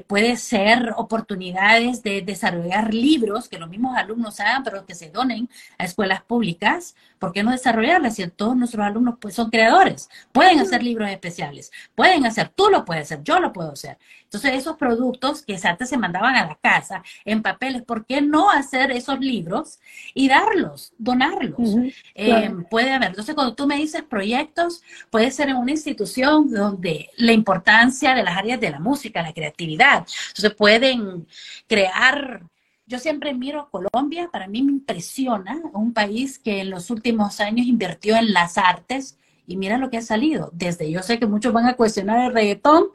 puede ser oportunidades de desarrollar libros que los mismos alumnos hagan, pero que se donen a escuelas públicas. ¿Por qué no desarrollarlas si todos nuestros alumnos pues, son creadores? Pueden hacer libros especiales, pueden hacer, tú lo puedes hacer, yo lo puedo hacer. Entonces, esos productos que antes se mandaban a la casa en papeles, ¿por qué no hacer esos libros y darlos, donarlos? Eh, puede haber. Entonces, cuando tú me dices proyectos, puede ser en una institución donde la importancia de las áreas de la música, la creatividad. Entonces, pueden crear yo siempre miro Colombia, para mí me impresiona un país que en los últimos años invirtió en las artes, y mira lo que ha salido. Desde yo sé que muchos van a cuestionar el reggaetón,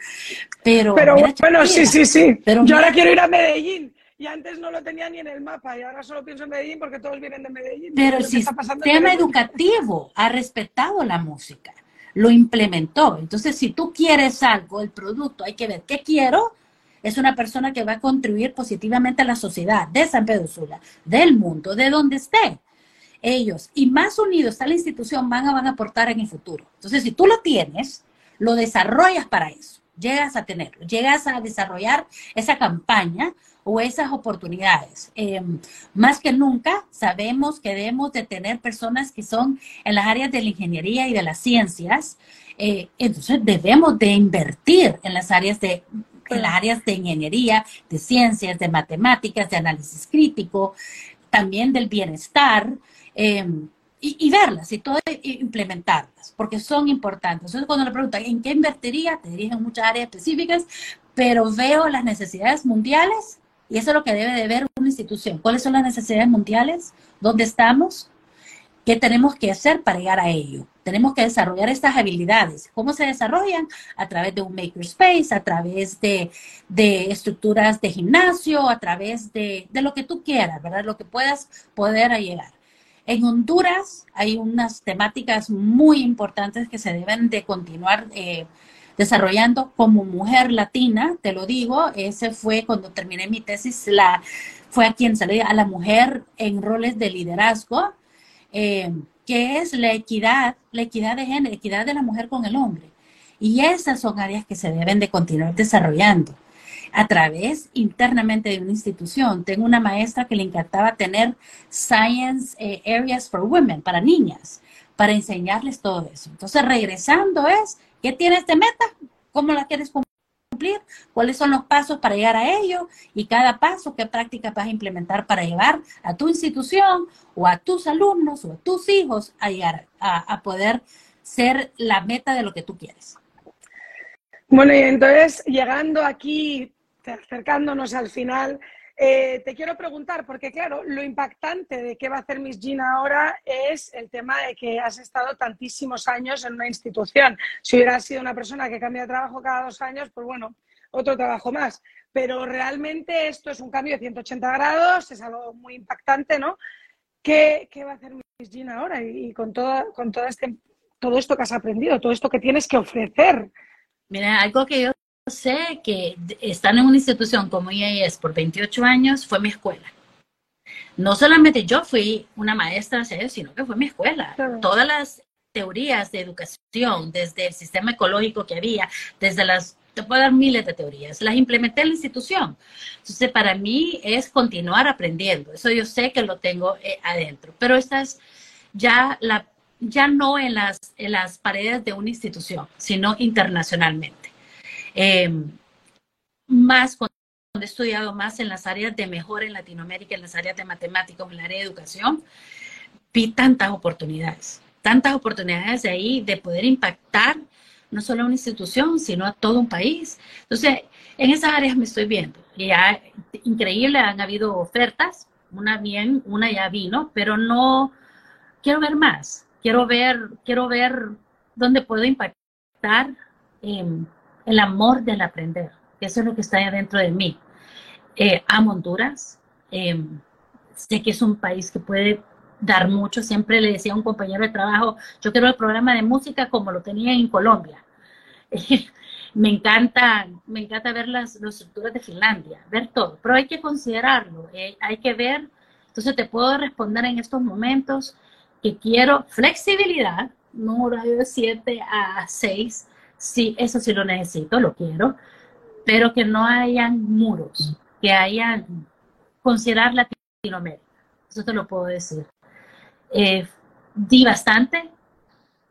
pero. Pero bueno, sí, sí, sí. Pero yo ahora quiero ir a Medellín. Y antes no lo tenía ni en el mapa y ahora solo pienso en Medellín porque todos vienen de Medellín. Pero el sistema educativo ha respetado la música, lo implementó. Entonces, si tú quieres algo, el producto, hay que ver qué quiero. Es una persona que va a contribuir positivamente a la sociedad de San Pedro Sula, del mundo, de donde esté ellos y más unidos a la institución van a, van a aportar en el futuro. Entonces, si tú lo tienes, lo desarrollas para eso, llegas a tenerlo, llegas a desarrollar esa campaña o esas oportunidades. Em, más que nunca sabemos que debemos de tener personas que son en las áreas de la ingeniería y de las ciencias, eh, entonces debemos de invertir en las áreas de en las áreas de ingeniería, de ciencias, de matemáticas, de análisis crítico, también del bienestar. Em, y, verlas y todo implementarlas, porque son importantes. Entonces, cuando le preguntan en qué invertiría, te dirigen muchas áreas específicas, pero veo las necesidades mundiales y eso es lo que debe de ver una institución. ¿Cuáles son las necesidades mundiales? ¿Dónde estamos? ¿Qué tenemos que hacer para llegar a ello? Tenemos que desarrollar estas habilidades. ¿Cómo se desarrollan? A través de un makerspace, a través de, de estructuras de gimnasio, a través de, de, lo que tú quieras, ¿verdad? Lo que puedas poder llegar. En Honduras hay unas temáticas muy importantes que se deben de continuar eh, desarrollando como mujer latina, te lo digo, ese fue cuando terminé mi tesis, la, fue a quien salí a la mujer en roles de liderazgo, eh, que es la equidad, la equidad de género, equidad de la mujer con el hombre. Y esas son áreas que se deben de continuar desarrollando a través internamente de una institución. Tengo una maestra que le encantaba tener Science eh, Areas for Women para niñas, para enseñarles todo eso. Entonces, regresando es ¿Qué tienes de meta? ¿Cómo la quieres cumplir? ¿Cuáles son los pasos para llegar a ello? Y cada paso, ¿qué prácticas vas a implementar para llevar a tu institución o a tus alumnos o a tus hijos a llegar a, poder ser la meta de lo que tú quieres? Bueno, y entonces, llegando aquí, acercándonos al final, eh, te quiero preguntar, porque claro, lo impactante de qué va a hacer Miss Gina ahora es el tema de que has estado tantísimos años en una institución. Si hubieras sido una persona que cambia de trabajo cada dos años, pues bueno, otro trabajo más. Pero realmente esto es un cambio de 180 grados, es algo muy impactante, ¿no? ¿Qué, va a hacer Miss Gina ahora? Y, con, todo, con todo, este, todo esto que has aprendido, todo esto que tienes que ofrecer. Mira, algo que yo sé que estar en una institución como IAS por 28 años fue mi escuela. No solamente yo fui una maestra, sino que fue mi escuela. Todas las teorías de educación, desde el sistema ecológico que había, desde las, te puedo dar miles de teorías, las implementé en la institución. Entonces, para mí es continuar aprendiendo. Eso yo sé que lo tengo eh, adentro. Pero esta es ya la ya no en las, en las paredes de una institución, sino internacionalmente. Em, más cuando he estudiado más en las áreas de mejora en Latinoamérica, en las áreas de matemáticas, en el área de educación, vi tantas oportunidades, tantas oportunidades de ahí de poder impactar no solo a una institución, sino a todo un país. Entonces, en esas áreas me estoy viendo. Y ya, increíble, han habido ofertas, una bien, una ya vino, pero no, quiero ver más, quiero ver, quiero ver dónde puedo impactar. Eh, el amor del aprender. Eso es lo que está adentro de mí. Eh, amo Honduras. Eh, sé que es un país que puede dar mucho. Siempre le decía a un compañero de trabajo, yo quiero el programa de música como lo tenía en Colombia. me encanta, me encanta ver las, estructuras de Finlandia, ver todo, pero hay que considerarlo, eh, hay que ver. Entonces te puedo responder en estos momentos que quiero flexibilidad, no horario de 7 a 6, sí, eso sí lo necesito, lo quiero, pero que no hayan muros, que hayan, considerar Latinoamérica, eso te lo puedo decir. Eh, di bastante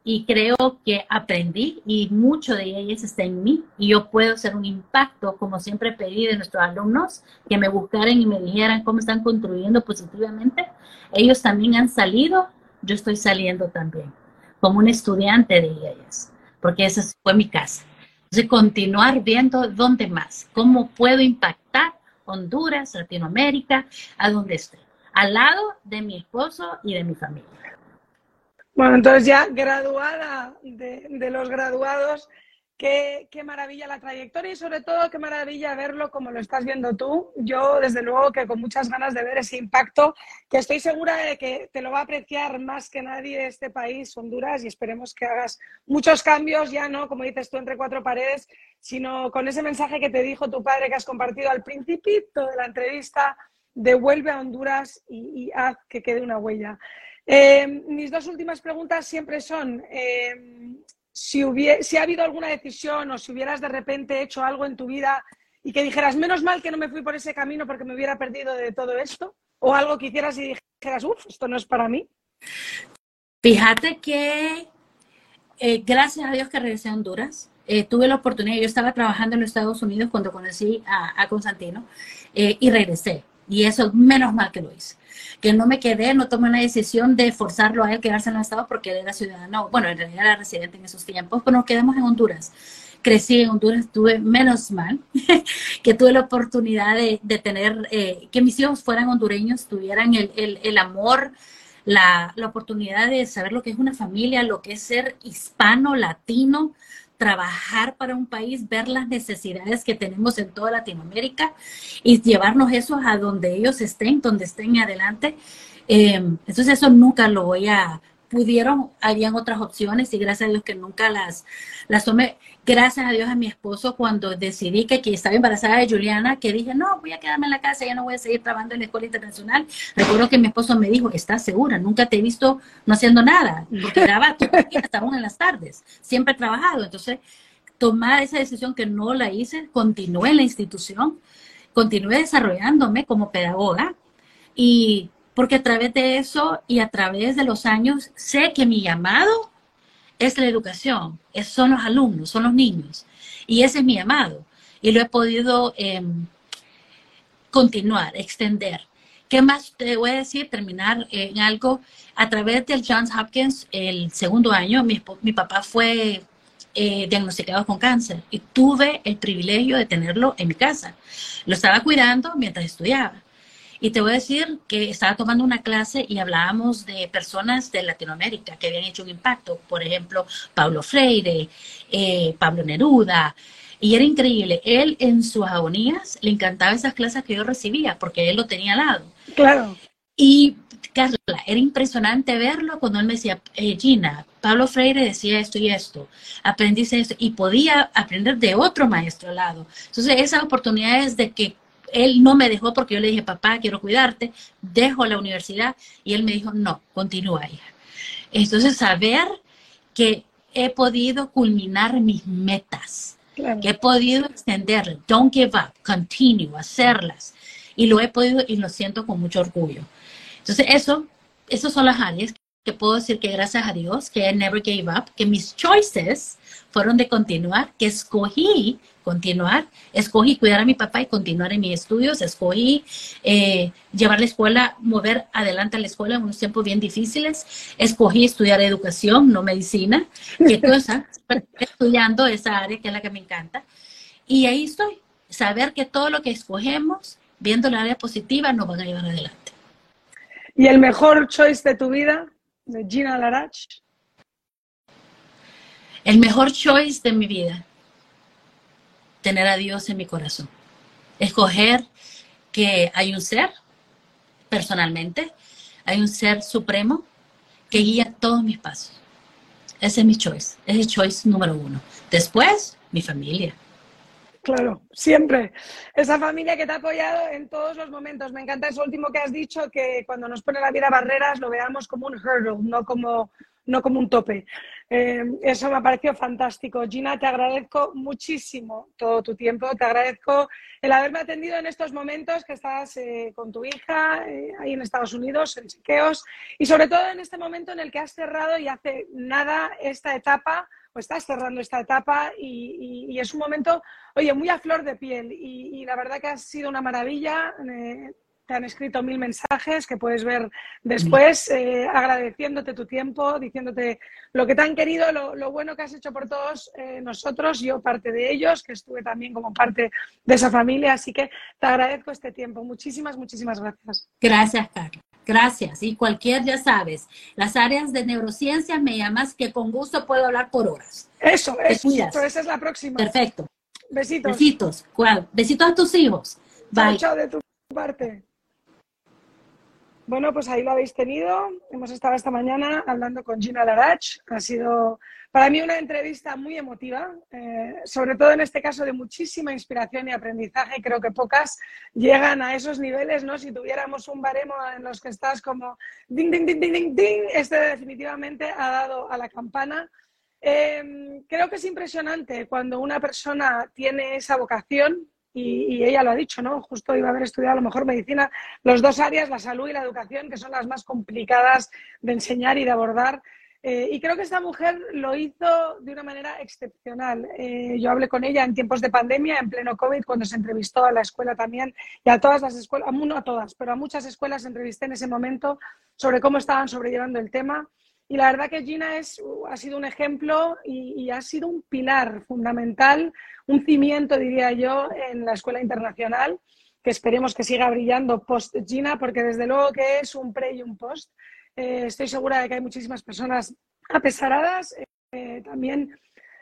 y creo que aprendí y mucho de ellas está en mí y yo puedo hacer un impacto, como siempre pedí de nuestros alumnos, que me buscaran y me dijeran cómo están contribuyendo positivamente. Ellos también han salido, yo estoy saliendo también, como un estudiante de ellas porque esa fue mi casa. Entonces, continuar viendo dónde más, cómo puedo impactar Honduras, Latinoamérica, a donde esté, al lado de mi esposo y de mi familia. Bueno, entonces ya graduada de, de los graduados, Qué, maravilla la trayectoria y sobre todo qué maravilla verlo como lo estás viendo tú. Yo desde luego que con muchas ganas de ver ese impacto, que estoy segura de que te lo va a apreciar más que nadie este país, Honduras, y esperemos que hagas muchos cambios, ya no, como dices tú, entre cuatro paredes, sino con ese mensaje que te dijo tu padre que has compartido al principito de la entrevista, devuelve a Honduras y, haz que quede una huella. Eh, mis dos últimas preguntas siempre son... Eh, si, si ha habido alguna decisión o si hubieras de repente hecho algo en tu vida y que dijeras, menos mal que no me fui por ese camino porque me hubiera perdido de todo esto, o algo que hicieras y dijeras, uff, esto no es para mí. Fíjate que eh, gracias a Dios que regresé a Honduras. eh, tuve la oportunidad, yo estaba trabajando en los Estados Unidos cuando conocí a, Constantino eh, y regresé. Y eso, menos mal que lo hice. Que no me quedé, no tomé una decisión de forzarlo a él quedarse en los Estados porque él era ciudadano, bueno, en realidad era residente en esos tiempos, pero nos quedamos en Honduras crecí en Honduras, tuve menos mal, que tuve la oportunidad de, tener, eh, que mis hijos fueran hondureños, tuvieran el, el, amor, la, la, oportunidad de saber lo que es una familia, lo que es ser hispano, latino, trabajar para un país, ver las necesidades que tenemos en toda Latinoamérica y llevarnos eso a donde ellos estén, donde estén adelante. Eh, entonces eso nunca lo voy a, pudieron, habían otras opciones y gracias a Dios que nunca las, las tomé. Gracias a Dios a mi esposo cuando decidí que, que, estaba embarazada de Juliana, que dije, no, voy a quedarme en la casa, ya no voy a seguir trabajando en la escuela internacional. Recuerdo que mi esposo me dijo, ¿estás segura? Nunca te he visto no haciendo nada, porque daba todo el día, en las tardes, siempre he trabajado. Entonces, tomar esa decisión que no la hice, continué en la institución, continué desarrollándome como pedagoga y porque a través de eso y a través de los años sé que mi llamado es la educación, son los alumnos, son los niños. Y ese es mi llamado. Y lo he podido em, continuar, extender. ¿Qué más te voy a decir? Terminar en algo. A través del Johns Hopkins, el segundo año, mi, mi papá fue eh, diagnosticado con cáncer y tuve el privilegio de tenerlo en mi casa. Lo estaba cuidando mientras estudiaba. Y te voy a decir que estaba tomando una clase y hablábamos de personas de Latinoamérica que habían hecho un impacto. Por ejemplo, Pablo Freire, eh, Pablo Neruda. Y era increíble. Él en sus agonías le encantaba esas clases que yo recibía porque él lo tenía al lado. Claro. Y Carla, era impresionante verlo cuando él me decía, eh, Gina, Pablo Freire decía esto y esto, aprendí esto, y podía aprender de otro maestro al lado. Entonces, esas oportunidades de que él no me dejó porque yo le dije, papá, quiero cuidarte, dejo la universidad y él me dijo, no, continúa hija. Entonces, saber que he podido culminar mis metas, que he podido extender, don't give up, continue, hacerlas. Y lo he podido y lo siento con mucho orgullo. Entonces, eso, esas son las áreas que puedo decir que gracias a Dios, que I never gave up, que mis choices fueron de continuar, que escogí continuar, escogí cuidar a mi papá y continuar en mis estudios, escogí eh, llevar la escuela, mover adelante a la escuela en unos tiempos bien difíciles, escogí estudiar educación, no medicina, qué cosa, estudiando esa área que es la que me encanta. Y ahí estoy, saber que todo lo que escogemos, viendo la área positiva, nos van a llevar adelante. ¿Y el mejor choice de tu vida, Gina Larach? El mejor choice de mi vida tener a Dios en mi corazón. Escoger que hay un ser, personalmente, hay un ser supremo que guía todos mis pasos. Ese es mi choice, es el choice número uno. Después, mi familia. Claro, siempre. Esa familia que te ha apoyado en todos los momentos. Me encanta eso último que has dicho, que cuando nos pone la vida barreras lo veamos como un hurdle, no como no como un tope. Eh, eso me ha parecido fantástico. Gina, te agradezco muchísimo todo tu tiempo, te agradezco el haberme atendido en estos momentos que estás eh, con tu hija eh, ahí en Estados Unidos, en Chequeos, y sobre todo en este momento en el que has cerrado y hace nada esta etapa, o estás cerrando esta etapa, y, es un momento, oye, muy a flor de piel, y, y la verdad que ha sido una maravilla te han escrito mil mensajes que puedes ver después, eh, agradeciéndote tu tiempo, diciéndote lo que te han querido, lo, bueno que has hecho por todos eh, nosotros, yo parte de ellos, que estuve también como parte de esa familia, así que te agradezco este tiempo. Muchísimas, muchísimas gracias. Gracias, Carla. Gracias. Y cualquier, ya sabes, las áreas de neurociencias me llamas que con gusto puedo hablar por horas. Eso, eso, esa es la próxima. Perfecto. Besitos. Besitos. Besitos a tus hijos. Bye. chao de tu parte. Bueno, pues ahí lo habéis tenido. Hemos estado esta mañana hablando con Gina Larach. Ha sido para mí una entrevista muy emotiva, eh, sobre todo en este caso de muchísima inspiración y aprendizaje. Creo que pocas llegan a esos niveles, ¿no? Si tuviéramos un baremo en los que estás como ding, ding, ding, ding, ding, ding, este definitivamente ha dado a la campana. Eh, creo que es impresionante cuando una persona tiene esa vocación y, ella lo ha dicho, ¿no? Justo iba a haber estudiado a lo mejor medicina, los dos áreas, la salud y la educación, que son las más complicadas de enseñar y de abordar. Eh, y creo que esta mujer lo hizo de una manera excepcional. Eh, yo hablé con ella en tiempos de pandemia, en pleno COVID, cuando se entrevistó a la escuela también y a todas las escuelas, no a todas, pero a muchas escuelas entrevisté en ese momento sobre cómo estaban sobrellevando el tema. Y la verdad que Gina es, ha sido un ejemplo y, y, ha sido un pilar fundamental, un cimiento, diría yo, en la escuela internacional, que esperemos que siga brillando post Gina, porque desde luego que es un pre y un post. Eh, estoy segura de que hay muchísimas personas apesaradas. Eh, también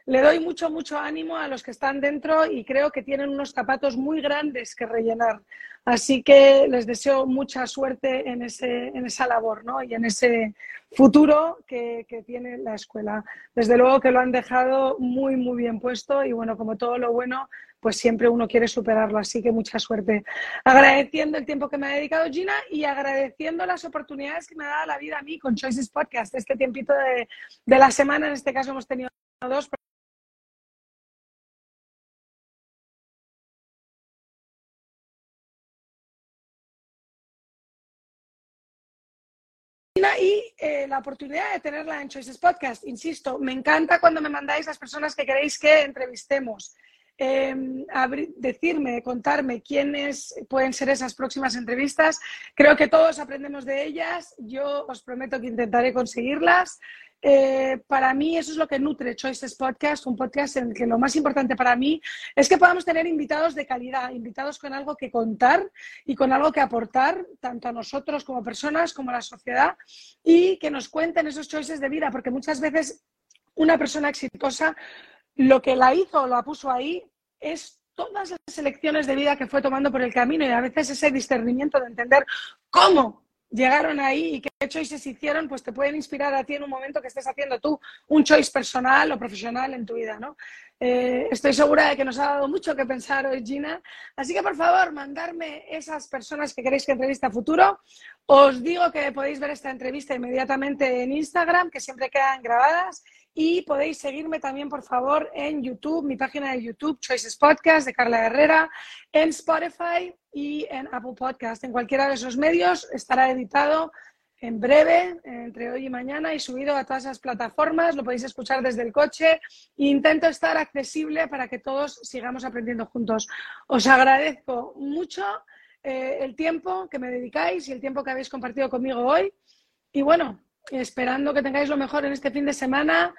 le doy mucho, mucho ánimo a los que están dentro y creo que tienen unos zapatos muy grandes que rellenar. Así que les deseo mucha suerte en, ese, en esa labor ¿no? y en ese futuro que, que, tiene la escuela. Desde luego que lo han dejado muy, muy bien puesto y bueno, como todo lo bueno, pues siempre uno quiere superarlo. Así que mucha suerte. Agradeciendo el tiempo que me ha dedicado Gina y agradeciendo las oportunidades que me ha dado la vida a mí con Choices Podcast. Este tiempito de, de la semana, en este caso hemos tenido dos. y eh, la oportunidad de tenerla en Choices Podcast. Insisto, me encanta cuando me mandáis las personas que queréis que entrevistemos. Eh, decirme, contarme quiénes pueden ser esas próximas entrevistas. Creo que todos aprendemos de ellas. Yo os prometo que intentaré conseguirlas. Eh, para mí eso es lo que nutre Choices Podcast, un podcast en el que lo más importante para mí es que podamos tener invitados de calidad, invitados con algo que contar y con algo que aportar, tanto a nosotros como personas, como a la sociedad, y que nos cuenten esos choices de vida, porque muchas veces una persona exitosa lo que la hizo la puso ahí es todas las elecciones de vida que fue tomando por el camino y a veces ese discernimiento de entender cómo llegaron ahí y qué choices hicieron, pues te pueden inspirar a ti en un momento que estés haciendo tú un choice personal o profesional en tu vida, ¿no? Eh, estoy segura de que nos ha dado mucho que pensar hoy, Gina. Así que, por favor, mandarme esas personas que queréis que entreviste a futuro. Os digo que podéis ver esta entrevista inmediatamente en Instagram, que siempre quedan grabadas. Y podéis seguirme también, por favor, en YouTube, mi página de YouTube, Choices Podcast de Carla Herrera, en Spotify y en Apple Podcast. En cualquiera de esos medios estará editado en breve, entre hoy y mañana, y subido a todas esas plataformas. Lo podéis escuchar desde el coche. intento estar accesible para que todos sigamos aprendiendo juntos. Os agradezco mucho eh, el tiempo que me dedicáis y el tiempo que habéis compartido conmigo hoy. Y bueno, esperando que tengáis lo mejor en este fin de semana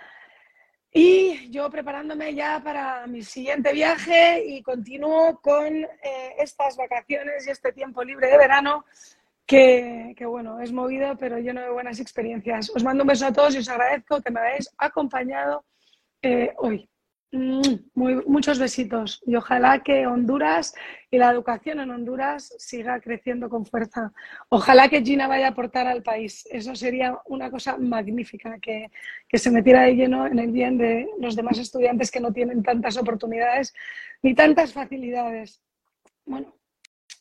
y yo preparándome ya para mi siguiente viaje y continúo con eh, estas vacaciones y este tiempo libre de verano que, que, bueno, es movido pero lleno de buenas experiencias. Os mando un beso a todos y os agradezco que me hayáis acompañado eh, hoy. Mm, muy, muchos besitos y ojalá que Honduras y la educación en Honduras siga creciendo con fuerza. Ojalá que Gina vaya a aportar al país. Eso sería una cosa magnífica, que, que se metiera de lleno en el bien de los demás estudiantes que no tienen tantas oportunidades ni tantas facilidades. Bueno,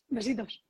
besitos.